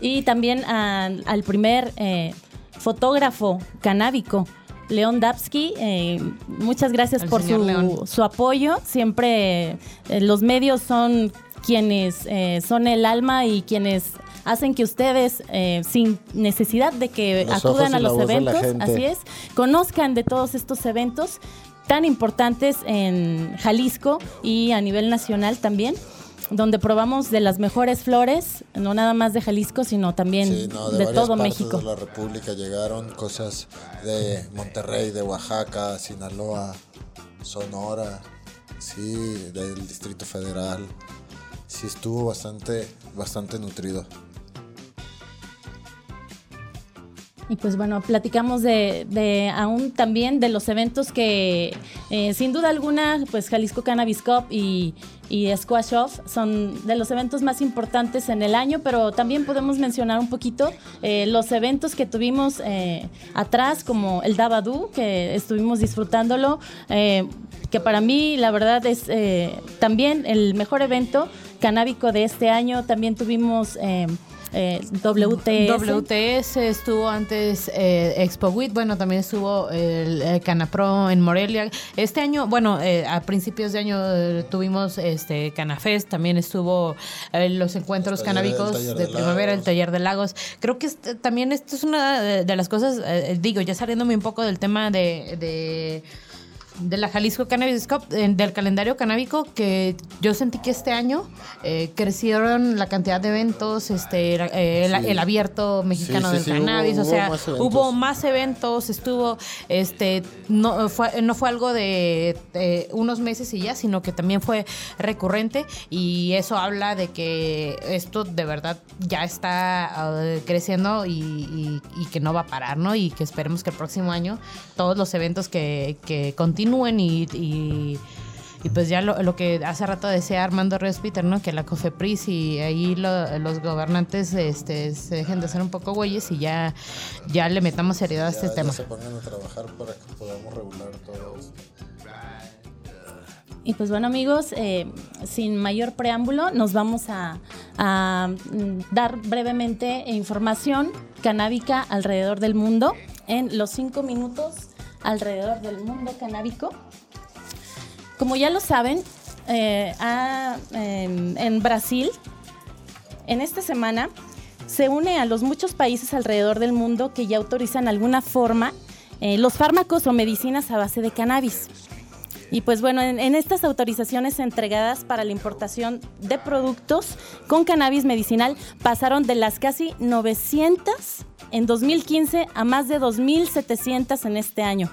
y también al primer eh, fotógrafo canábico, León Dapsky. Eh, muchas gracias por su, apoyo. Siempre eh, los medios son quienes son el alma y quienes hacen que ustedes, sin necesidad de que acudan a los eventos, así es, conozcan de todos estos eventos tan importantes en Jalisco y a nivel nacional también donde probamos de las mejores flores, no nada más de Jalisco, sino también de, todo México. De la República llegaron cosas de Monterrey, de Oaxaca, Sinaloa, Sonora, sí, del Distrito Federal. Sí estuvo bastante, bastante nutrido. Y pues bueno, platicamos de, aún también de los eventos que eh, sin duda alguna, pues Jalisco Cannabis Cup y, y Squash Off son de los eventos más importantes en el año, pero también podemos mencionar un poquito eh, los eventos que tuvimos eh, atrás, como el Dabadú, que estuvimos disfrutándolo, que para mí la verdad es también el mejor evento canábico de este año. También tuvimos eh, WTS. WTS estuvo antes eh, Expo WIT, bueno, también estuvo el, Canapro en Morelia. Este año, bueno, eh, a principios de año eh, tuvimos este Canafest, también estuvo los encuentros canábicos de, primavera, el taller de lagos. Creo que también esto es una de, las cosas, digo, ya saliéndome un poco del tema de de la Jalisco Cannabis Cup, del calendario canábico, que yo sentí que este año eh, crecieron la cantidad de eventos, este, eh, el, abierto mexicano del cannabis, o sea, hubo más eventos, estuvo, este, no fue, no fue algo de, unos meses y ya, sino que también fue recurrente y eso habla de que esto de verdad ya está ah, creciendo y, que no va a parar, ¿no? Y que esperemos que el próximo año todos los eventos que, que continúen y, pues ya lo, que hace rato decía Armando Ríos ¿no? Que la COFEPRIS y ahí los gobernantes este, se dejen de hacer un poco güeyes y ya, ya le metamos seriedad a este tema. se pongan a trabajar para que podamos regular todo Y pues bueno amigos, eh, sin mayor preámbulo, nos vamos a, a, dar brevemente información canábica alrededor del mundo en los cinco minutos alrededor del mundo canábico. Como ya lo saben, eh, em, en Brasil, en esta semana, se une a los muchos países alrededor del mundo que ya autorizan alguna forma eh, los fármacos o medicinas a base de cannabis. Y pues bueno, en, estas autorizaciones entregadas para la importación de productos con cannabis medicinal pasaron de las casi 900 en 2015 a más de 2.700 en este año.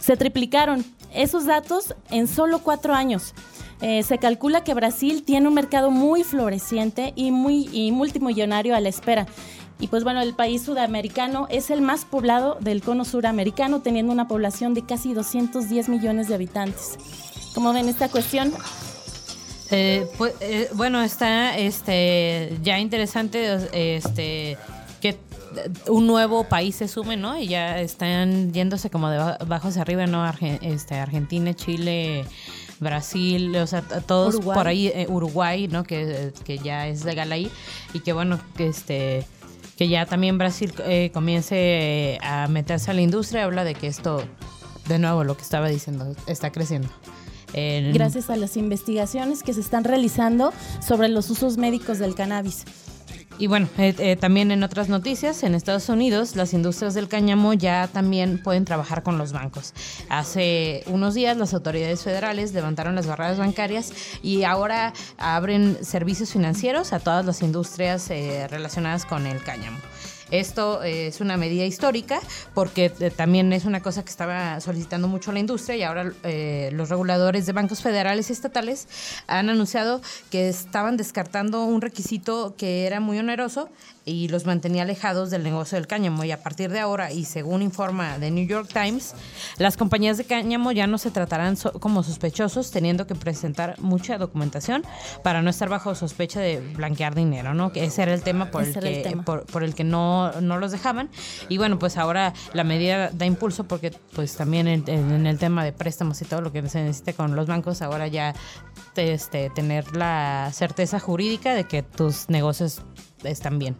Se triplicaron esos datos en solo cuatro años. Eh, se calcula que Brasil tiene un mercado muy floreciente y muy y multimillonario a la espera. Y pues bueno, el país sudamericano es el más poblado del cono suramericano, teniendo una población de casi 210 millones de habitantes. ¿Cómo ven esta cuestión? Eh, pues, eh, bueno, está este ya interesante este que un nuevo país se sume, ¿no? Y ya están yéndose como de abajo hacia arriba, ¿no? este, Argentina, Chile, Brasil, o sea, todos por ahí, eh, Uruguay, ¿no? Que, que ya es legal ahí y que bueno, que este que ya también Brasil eh, comience eh, a meterse a la industria, habla de que esto, de nuevo, lo que estaba diciendo, está creciendo. Gracias a las investigaciones que se están realizando sobre los usos médicos del cannabis. Y bueno, eh, eh, también en otras noticias, en Estados Unidos, las industrias del cáñamo ya también pueden trabajar con los bancos. Hace unos días las autoridades federales levantaron las barreras bancarias y ahora abren servicios financieros a todas las industrias eh, relacionadas con el cáñamo. Esto eh, es una medida histórica porque eh, también es una cosa que estaba solicitando mucho la industria y ahora eh, los reguladores de bancos federales y estatales han anunciado que estaban descartando un requisito que era muy oneroso y los mantenía alejados del negocio del cáñamo. Y a partir de ahora, y según informa The New York Times, las compañías de cáñamo ya no se tratarán como sospechosos, teniendo que presentar mucha documentación para no estar bajo sospecha de blanquear dinero, ¿no? Que ese era el tema por, el que, Por, el que no, no los dejaban. Y bueno, pues ahora la medida da impulso porque pues también en, el tema de préstamos y todo lo que se necesita con los bancos, ahora ya este, tener la certeza jurídica de que tus negocios están bien.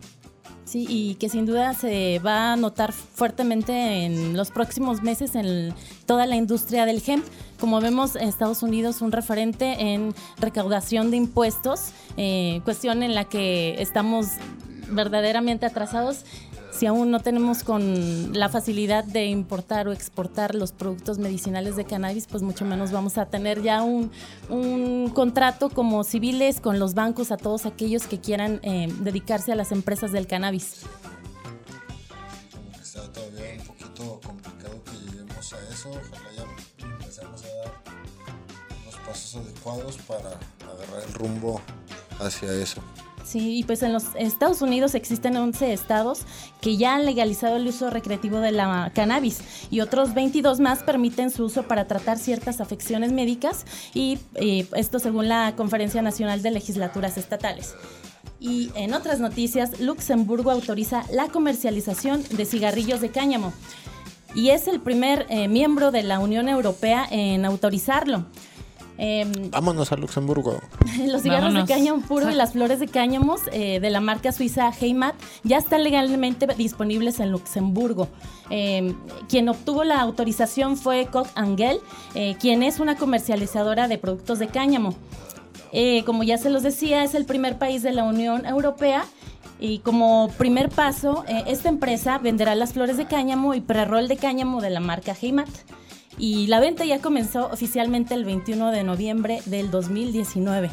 Sí, y que sin duda se va a notar fuertemente en los próximos meses en toda la industria del hemp. Como vemos, Estados Unidos un referente en recaudación de impuestos, eh, cuestión en la que estamos verdaderamente atrasados si aún no tenemos con la facilidad de importar o exportar los productos medicinales de cannabis, pues mucho menos vamos a tener ya un, contrato como civiles con los bancos a todos aquellos que quieran eh, dedicarse a las empresas del cannabis. Está todavía un poquito complicado que lleguemos a eso. Ojalá ya empecemos a dar los pasos adecuados para agarrar el rumbo hacia eso. Sí, y pues en los Estados Unidos existen 11 estados que ya han legalizado el uso recreativo de la cannabis y otros 22 más permiten su uso para tratar ciertas afecciones médicas y, esto según la Conferencia Nacional de Legislaturas Estatales. Y en otras noticias, Luxemburgo autoriza la comercialización de cigarrillos de cáñamo y es el primer eh, miembro de la Unión Europea en autorizarlo. Em, Vámonos a Luxemburgo. Los cigarros de cáñamo puro y las flores de cáñamo eh, de la marca suiza Heimat ya están legalmente disponibles en Luxemburgo. Em, quien obtuvo la autorización fue Koch Angel, eh, quien es una comercializadora de productos de cáñamo. Eh, como ya se los decía, es el primer país de la Unión Europea y como primer paso, esta empresa venderá las flores de cáñamo y prerrol de cáñamo de la marca Heimat y la venta ya comenzó oficialmente el 21 de noviembre del 2019.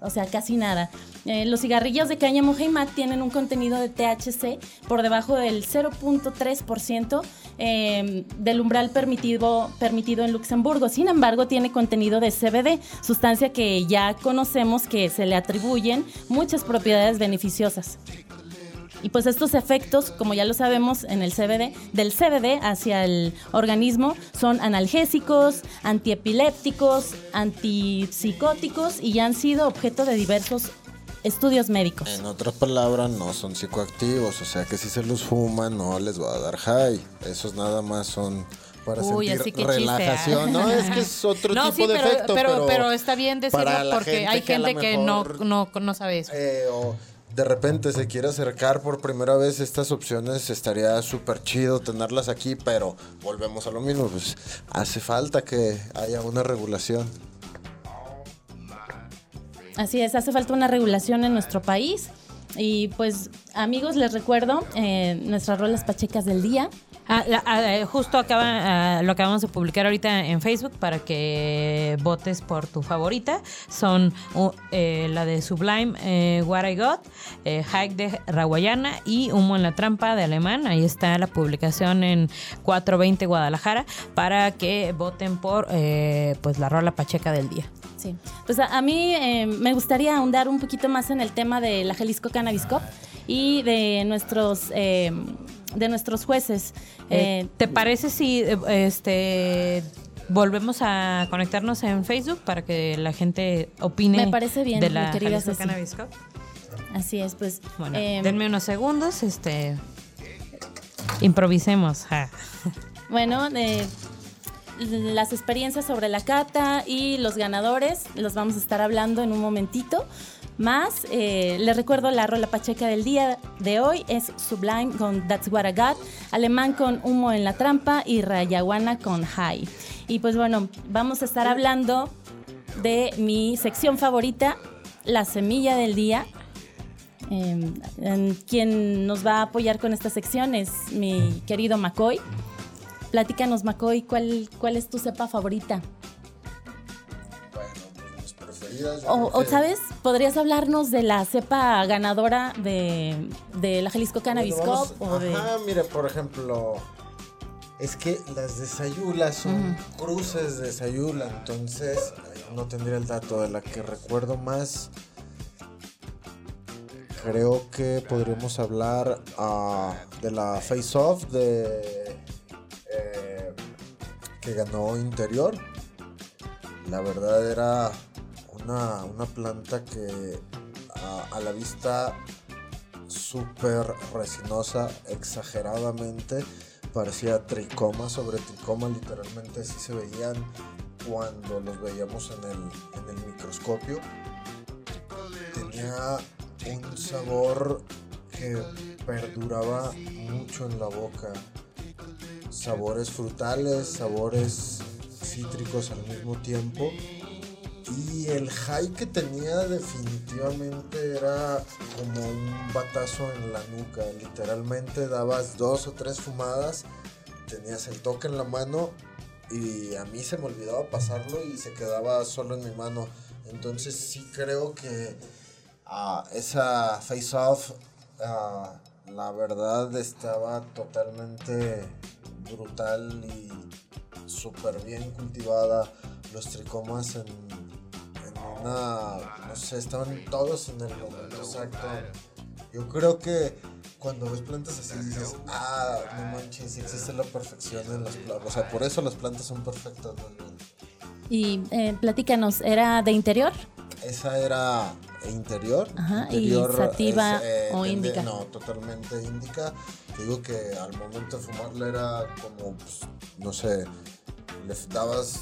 O sea, casi nada. Eh, los cigarrillos de cáñamo Heimat tienen un contenido de THC por debajo del 0.3% eh, del umbral permitido, permitido en Luxemburgo. Sin embargo, tiene contenido de CBD, sustancia que ya conocemos que se le atribuyen muchas propiedades beneficiosas. Y pues estos efectos, como ya lo sabemos en el CBD, del CBD hacia el organismo son analgésicos, antiepilépticos, antipsicóticos y ya han sido objeto de diversos estudios médicos. En otras palabras, no son psicoactivos, o sea que si se los fuman no les va a dar high. Esos nada más son para sentir relajación. No, es que es otro tipo de efecto. Pero, pero, está bien decirlo porque hay gente que, no, no, no, sabe eso. Eh, de repente se quiere acercar por primera vez estas opciones, estaría súper chido tenerlas aquí, pero volvemos a lo mismo, pues hace falta que haya una regulación. Así es, hace falta una regulación en nuestro país. Y pues amigos, les recuerdo eh, nuestras rolas pachecas del día. Ah, ah, eh, justo acaba, ah, lo acabamos de publicar ahorita en Facebook para que votes por tu favorita. Son uh, eh, la de Sublime, eh, What I Got, eh, Hike de Raguayana y Humo en la Trampa de Alemán. Ahí está la publicación en 420 Guadalajara para que voten por eh, pues la rola pacheca del día. Sí, pues a, a mí me gustaría ahondar un poquito más en el tema de la Jalisco Cannabis Cup y de nuestros, de nuestros jueces. Eh, Eh, ¿Te parece si eh, este volvemos a conectarnos en Facebook para que la gente opine Me parece bien, de la querida. Cannabis Cup? así es, pues. Bueno, eh, denme unos segundos, este improvisemos. ja. Bueno, eh, las experiencias sobre la cata y los ganadores los vamos a estar hablando en un momentito. Más, eh, les recuerdo la rola pacheca del día de hoy es Sublime con That's What I Got, Alemán con Humo en la Trampa y Rayaguana con High. Y pues bueno, vamos a estar hablando de mi sección favorita, La Semilla del Día. En- quien nos va a apoyar con esta sección es mi querido McCoy. Platícanos, McCoy, ¿cuál, cuál es tu cepa favorita? Preferidas. O, ¿sabes? ¿Podrías hablarnos de la cepa ganadora de, de la Jalisco Cannabis Bueno, Cup? O de... Ajá, mira, por ejemplo, es que las de Sayula son cruces de Sayula, entonces no tendría el dato de la que recuerdo más. Creo que podríamos hablar ah, de la Face Off de eh, que ganó Interior. La verdad era una, planta que a la vista súper resinosa, exageradamente. Parecía tricoma sobre tricoma, literalmente así se veían cuando los veíamos en el, en el microscopio. Tenía un sabor que perduraba mucho en la boca. Sabores frutales, sabores cítricos al mismo tiempo. Y el high que tenía definitivamente era como un batazo en la nuca. Literalmente dabas dos o tres fumadas, tenías el toque en la mano y a mí se me olvidaba pasarlo y se quedaba solo en mi mano. Entonces sí creo que ah, esa face off, ah, la verdad estaba totalmente brutal y súper bien cultivada. Los tricomas en, una, no sé, estaban todos en el momento exacto. Yo creo que cuando ves plantas así dices, ah, no manches, existe la perfección en las plantas. O sea, por eso las plantas son perfectas. Y eh, platícanos, ¿era de interior? Esa era interior. Ajá, ¿y interior sativa o tende- índica? No, totalmente índica. Te digo que al momento de fumarla era como, pues, no sé, le dabas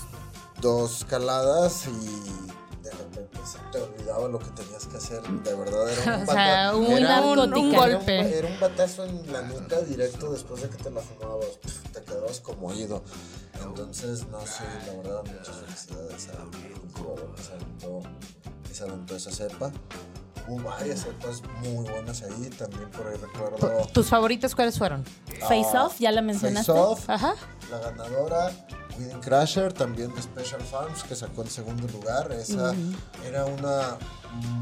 dos caladas y de repente se te olvidaba lo que tenías que hacer. De verdad era un O sea, un era un era un golpe. ba- Era un batazo en la nuca directo después de que te la fumabas. Pf, Te quedabas como oído. Entonces, no sé, la verdad, muchas felicidades al cultivador que se aventó, que se aventó esa cepa. Hubo varias cepas muy buenas ahí, también por ahí recuerdo. ¿Tus favoritos cuáles fueron? Face ah, Off, ya la mencionaste. Face Off, Ajá. la ganadora, Wedding Crasher, también de Special Farms, que sacó en segundo lugar. Esa era una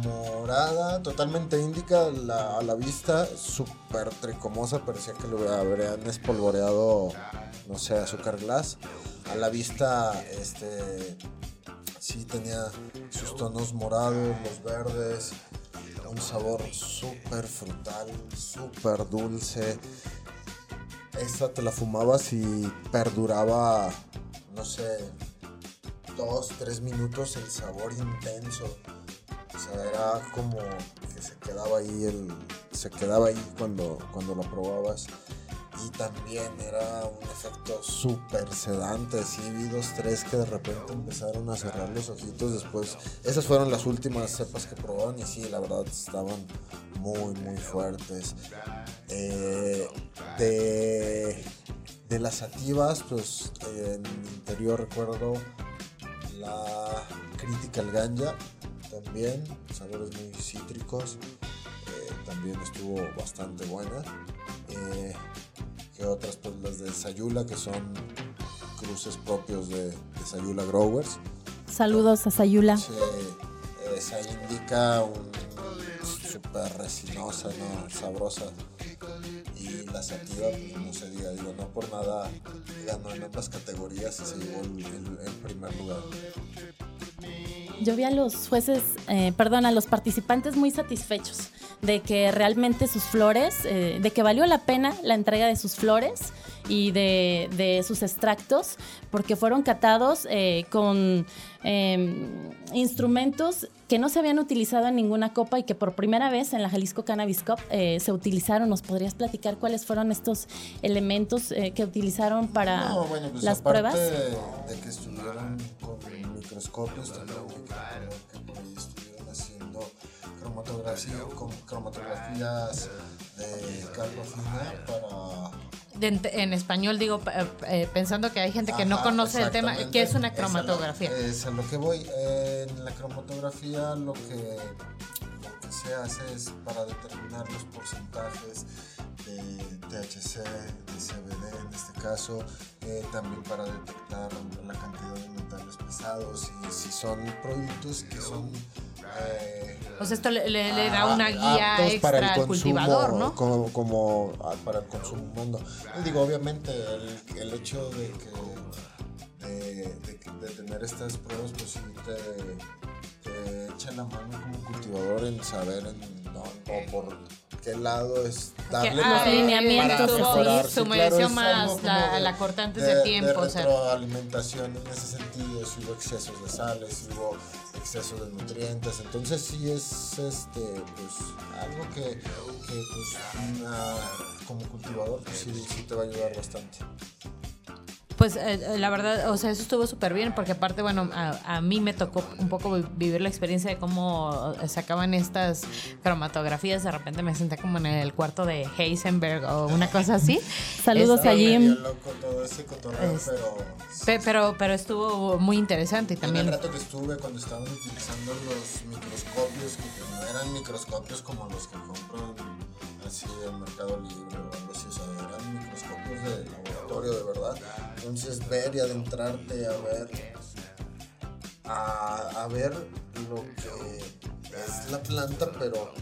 morada, totalmente índica la- a la vista, súper tricomosa, parecía que lo habrían espolvoreado, no sé, azúcar glass. A la vista, este, sí tenía sus tonos morados, los verdes, un sabor súper frutal, súper dulce. Esta te la fumabas y perduraba, no sé, dos, tres minutos el sabor intenso. O sea, era como que se quedaba ahí el. se quedaba ahí cuando, cuando lo probabas. Y también era un efecto súper sedante. Sí, vi dos, tres que de repente empezaron a cerrar los ojitos. Después, esas fueron las últimas cepas que probaron. Y sí, la verdad estaban muy, muy fuertes. Eh, de, de las sativas, pues en mi interior recuerdo la Critical Ganja. también, sabores muy cítricos. Eh, también estuvo bastante buena. Eh, que otras, pues las de Sayula, que son cruces propios de, de Sayula Growers. Saludos a Sayula. Eh, se indica un súper resinosa, ¿no? sabrosa. Y la sativa, pues no se diga, digo, no por nada ganó en otras categorías y se llevó el, primer lugar. Yo vi a los jueces, eh, perdón, a los participantes muy satisfechos de que realmente sus flores, eh, de que valió la pena la entrega de sus flores y de, de sus extractos, porque fueron catados eh, con eh, instrumentos que no se habían utilizado en ninguna copa y que por primera vez en la Jalisco Cannabis Cup eh, se utilizaron. ¿Nos podrías platicar cuáles fueron estos elementos eh, que utilizaron para No, bueno, pues las pruebas? de que estuvieron con microscopios, también que que ahí estuvieron haciendo cromatografía, con cromatografías de capa fina para De- en, español digo, eh, eh, pensando que hay gente que no conoce el tema. ¿qué es una Es a lo- cromatografía? Es a lo que voy. En la cromatografía lo que, lo que se hace es para determinar los porcentajes de THC, de CBD en este caso, eh, también para detectar la cantidad de metales pesados y si son productos que son... eh, Pues esto le, le- le da Ah, una guía extra al cultivador, ¿no? Como, como, ah, para el consumo. Y digo, obviamente, el, el hecho de que de, de de tener estas pruebas, pues sí te, te echa la mano como cultivador en saber en, no, o por qué lado es darle lo ah, lineamientos, para sí. claro, más la- de- la corta antes de tiempo, o sea. retroalimentación en ese sentido, si hubo excesos de sales, si hubo exceso de nutrientes, entonces sí es este pues algo que, que, pues una- como cultivador pues sí, sí te va a ayudar bastante. Pues eh, eh, la verdad, o sea, eso estuvo súper bien porque aparte, bueno, a, a mí me tocó un poco vi- vivir la experiencia de cómo sacaban estas cromatografías. De repente me senté como en el cuarto de Heisenberg o una cosa así. Saludos Este, a Jim. Loco todo ese cotorreo, Es- pero Pe- Pero, pero estuvo muy interesante y en también... el rato que estuve cuando estaban utilizando los microscopios, que no eran microscopios como los que compran así en Mercado Libre o algo así, o sea, eran microscopios de laboratorio de verdad. Entonces ver y adentrarte a ver a, a ver lo que es la planta, pero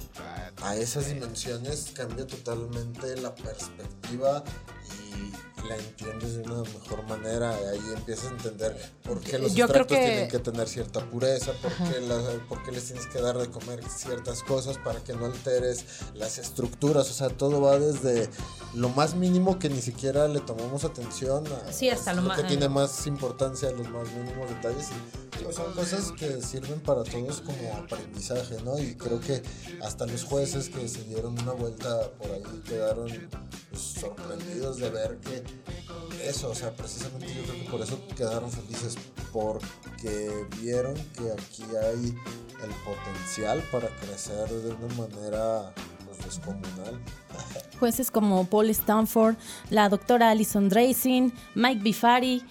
a esas dimensiones cambia totalmente la perspectiva y la entiendes de una mejor manera. y Ahí empiezas a entender por qué los Yo extractos que- tienen que tener cierta pureza, por qué, por qué les tienes que dar de comer ciertas cosas para que no alteres las estructuras. O sea, todo va desde lo más mínimo que ni siquiera le tomamos atención a Sí, hasta lo que ma- eh, tiene más importancia los más mínimos detalles. Y, digo, son cosas que sirven para todos como aprendizaje, ¿no? Y creo que hasta los jueces que se dieron una vuelta por ahí quedaron pues, sorprendidos de ver que eso, o sea, precisamente yo creo que por eso quedaron felices, porque vieron que aquí hay el potencial para crecer de una manera pues, descomunal. jueces como Paul Stanford, la doctora Alison Dracing, Mike Bifari.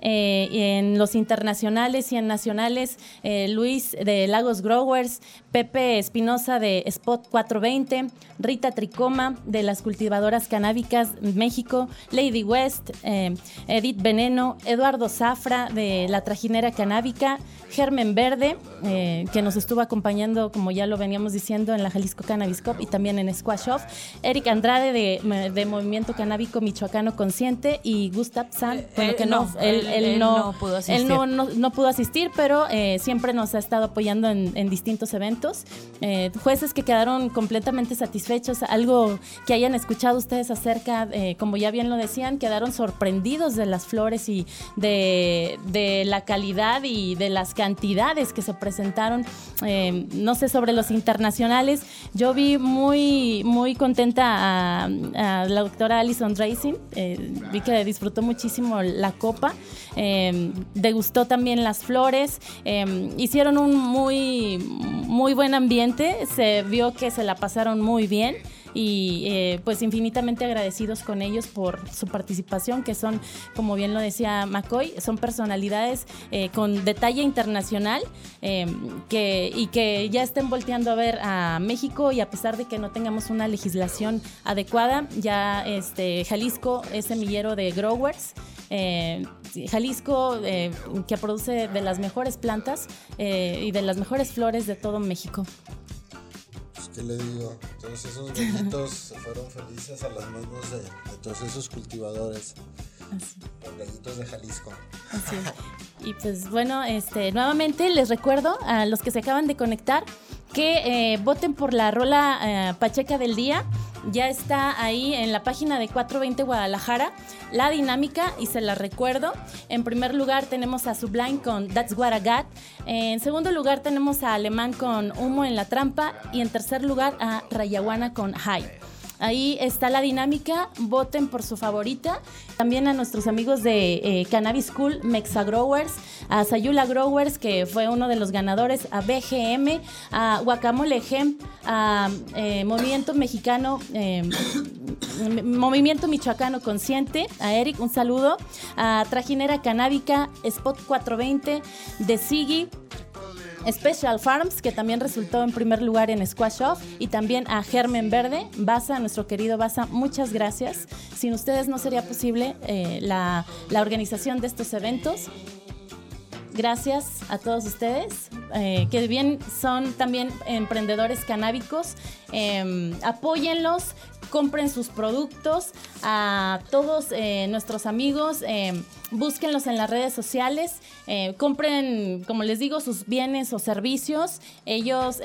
Eh, en los internacionales y en nacionales, eh, Luis de Lagos Growers, Pepe Espinosa de Spot 420, Rita Tricoma de las cultivadoras canábicas México, Lady West, eh, Edith Veneno, Eduardo Zafra de la trajinera canábica, Germen Verde, eh, que nos estuvo acompañando, como ya lo veníamos diciendo, en la Jalisco Cannabis Cup y también en Squash Off, Eric Andrade de, de Movimiento Canábico Michoacano Consciente y Gustav San, bueno, que no, no, él, él- no, no pudo él asistir. no, no- no pudo asistir, pero eh, siempre nos ha estado apoyando en, en distintos eventos. Eh, jueces que quedaron completamente satisfechos, algo que hayan escuchado ustedes acerca, eh, como ya bien lo decían, quedaron sorprendidos de las flores y de, de la calidad y de las cantidades que se presentaron. Eh, no sé sobre los internacionales, yo vi muy, muy contenta a, a la doctora Alison Racing, vi que disfrutó muchísimo la copa, eh, degustó también las flores, eh, hicieron un muy, muy buen ambiente, se vio que se la pasaron muy bien. Y eh, pues infinitamente agradecidos con ellos por su participación, que son, como bien lo decía McCoy, son personalidades eh, con detalle internacional que, y que ya estén volteando a ver a México y a pesar de que no tengamos una legislación adecuada, ya este, Jalisco es semillero de growers. Jalisco, que produce de las mejores plantas y de las mejores flores de todo México. ¿Qué le digo? Todos esos gallitos fueron felices a las manos de, todos esos cultivadores. Gallitos de Jalisco. Así Y pues bueno, este, nuevamente les recuerdo a los que se acaban de conectar que eh, voten por la rola eh, Pacheca del día. Ya está ahí en la página de 420 Guadalajara la dinámica y se la recuerdo. En primer lugar tenemos a Sublime con That's What I Got. En segundo lugar tenemos a Alemán con Humo en la Trampa. Y en tercer lugar a Rayaguana con High. Ahí está la dinámica, voten por su favorita. También a nuestros amigos de eh, Cannabis School, Mexa Growers, a Sayula Growers, que fue uno de los ganadores, a BGM, a Guacamole Gem, a eh, Movimiento Mexicano, eh, Movimiento Michoacano Consciente, a Eric, un saludo, a Trajinera Canábica, Spot 420, de Sigi, Special Farms, que también resultó en primer lugar en Squash Off, y también a Germen Verde, Baza, nuestro querido Baza, muchas gracias. Sin ustedes no sería posible eh, la, organización de estos eventos. Gracias a todos ustedes, eh, que bien son también emprendedores canábicos. Eh, apóyenlos, compren sus productos, a todos eh, nuestros amigos, eh, búsquenlos en las redes sociales, eh, compren, como les digo, sus bienes o servicios. Ellos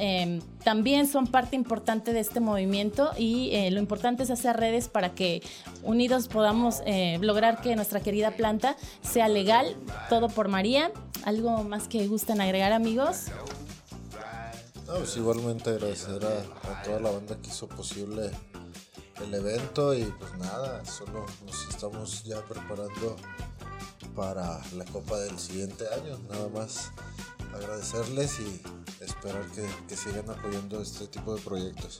también son parte importante de este movimiento y lo importante es hacer redes para que unidos podamos lograr que nuestra querida planta sea legal. Todo por María. ¿Algo más que gusten agregar, amigos? Pues igualmente agradecer a toda la banda que hizo posible el evento y pues nada, solo nos estamos ya preparando para la copa del siguiente año. Nada más agradecerles y esperar que sigan apoyando este tipo de proyectos.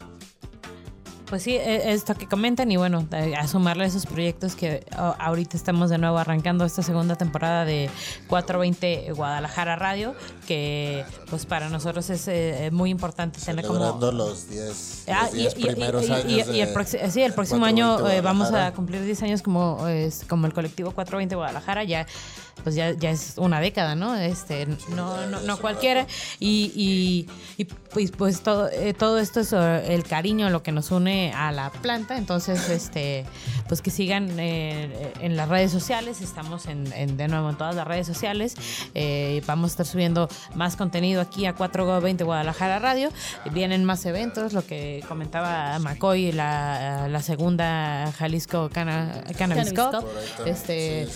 Pues sí, e, esto que comentan y bueno, a sumarle esos proyectos que ahorita estamos de nuevo arrancando esta segunda temporada de 420 Guadalajara Radio, que pues para nosotros es eh, muy importante tener como... los 10 ah, primeros años. Y, el, sí, el próximo año eh, vamos a cumplir 10 años como, como el colectivo 420 Guadalajara, ya pues ya, ya es una década, ¿no? Este, no, no, no cualquiera. Y, y, pues, pues todo, eh, todo esto es eh, el cariño, lo que nos une a la planta. Entonces, este, pues que sigan eh, en las redes sociales. Estamos en, de nuevo en todas las redes sociales. vamos a estar subiendo más contenido aquí a 420 Guadalajara Radio. Vienen más eventos, lo que comentaba McCoy, la, la segunda Jalisco Cana, Cannabis Cup, este,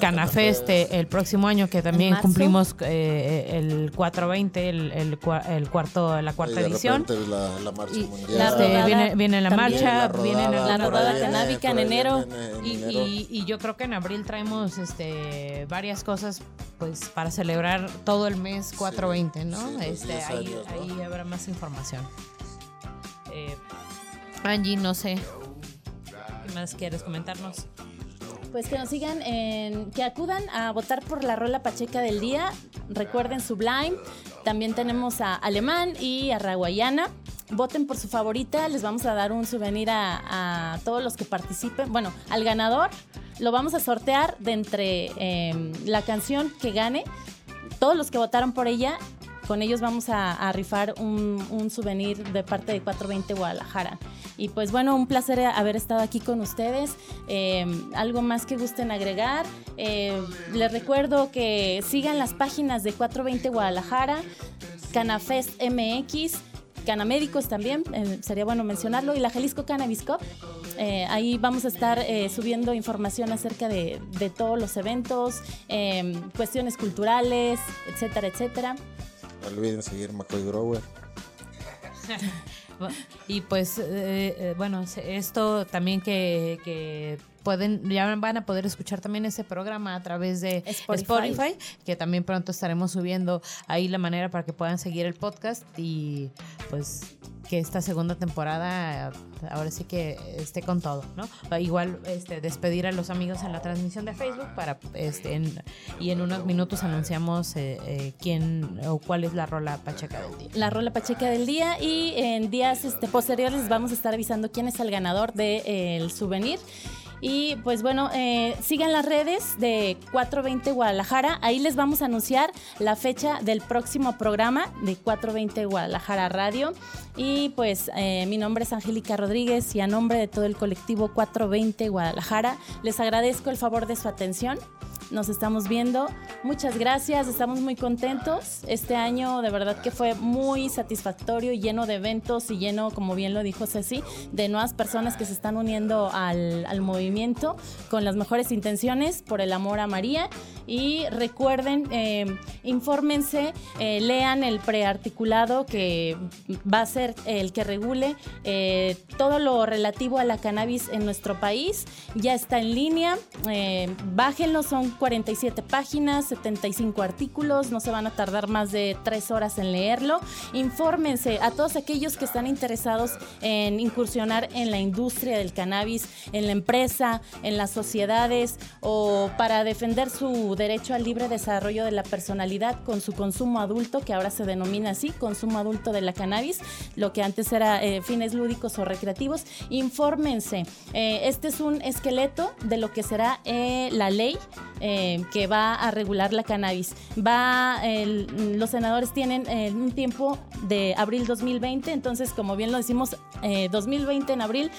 Canafeste el próximo año que también cumplimos eh, el 420, el, el, el, cuarto, la cuarta edición. La, la marcha mundial. viene, viene, la marcha, viene la rodada canábica en enero. y, y, yo creo que en abril traemos este varias cosas pues para celebrar todo el mes 420, ¿no? este, ahí, ahí habrá más información. Eh, Angie, no sé. ¿Qué más quieres comentarnos? Pues que nos sigan, en, que acudan a votar por la rola pacheca del día. Recuerden Sublime. También tenemos a Alemán y a Raguayana. Voten por su favorita. Les vamos a dar un souvenir a, todos los que participen. Bueno, al ganador lo vamos a sortear de entre em, la canción que gane. Todos los que votaron por ella con ellos vamos a, rifar un, souvenir de parte de 420 Guadalajara. Y pues bueno, un placer haber estado aquí con ustedes. Em, algo más que gusten agregar. Eh, les recuerdo que sigan las páginas de 420 Guadalajara, Canafest MX. Canamédicos también, eh, sería bueno mencionarlo, y la Jalisco Cannabis Cup. Eh, ahí vamos a estar subiendo información acerca de, de todos los eventos, em, cuestiones culturales, etcétera, etcétera. No olviden seguir McCoy Grower. y pues, eh, eh, bueno, esto también que, pueden, ya van a poder escuchar también ese programa a través de Spotify. que también pronto estaremos subiendo ahí la manera para que puedan seguir el podcast y pues que esta segunda temporada ahora sí que esté con todo, ¿no? Igual este, despedir a los amigos en la transmisión de Facebook para este y en unos minutos anunciamos eh, eh, quién o cuál es la rola pacheca del día. La rola pacheca del día y en días este, posteriores vamos a estar avisando quién es el ganador del souvenir. Y pues bueno, eh, sigan las redes de 420 Guadalajara. Ahí les vamos a anunciar la fecha del próximo programa de 420 Guadalajara Radio. Y pues eh, mi nombre es Angélica Rodríguez y a nombre de todo el colectivo 420 Guadalajara les agradezco el favor de su atención nos estamos viendo. Muchas gracias, estamos muy contentos. Este año de verdad que fue muy satisfactorio, lleno de eventos y lleno, como bien lo dijo Ceci, de nuevas personas que se están uniendo al, movimiento con las mejores intenciones por el amor a María. Y recuerden, eh, infórmense, eh, lean el prearticulado que va a ser el que regule eh, todo lo relativo a la cannabis en nuestro país. Ya está en línea, bájenlo, son 47 páginas, 75 artículos, no se van a tardar más de tres horas en leerlo. Infórmense a todos aquellos que están interesados en incursionar en la industria del cannabis, en la empresa, en las sociedades o para defender su derecho al libre desarrollo de la personalidad con su consumo adulto, que ahora se denomina así, consumo adulto de la cannabis, lo que antes era eh, fines lúdicos o recreativos. Infórmense. Eh, este es un esqueleto de lo que será eh, la ley eh, que va a regular la cannabis. Va, los senadores tienen eh, un tiempo de abril 2020, entonces como bien lo decimos, 2020 eh, en abril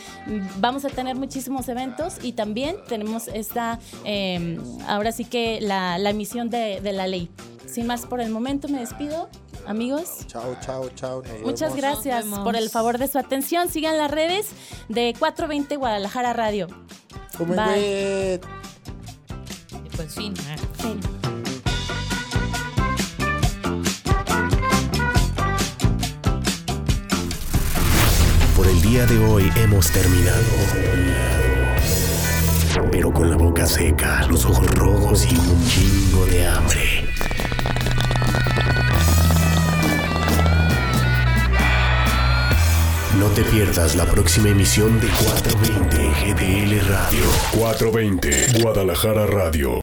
vamos a tener muchísimos eventos y también tenemos esta, em, ahora sí que la, emisión de, la ley. Sin más por el momento me despido. Amigos. Chao, chao, chao. Muchas gracias por el favor de su atención. Sigan las redes de 420 Guadalajara Radio. Bye. Pues fin. Por el día de hoy hemos terminado. Pero con la boca seca, los ojos rojos y un chingo de hambre. No te pierdas la próxima emisión de 420 GDL Radio. 420 Guadalajara Radio.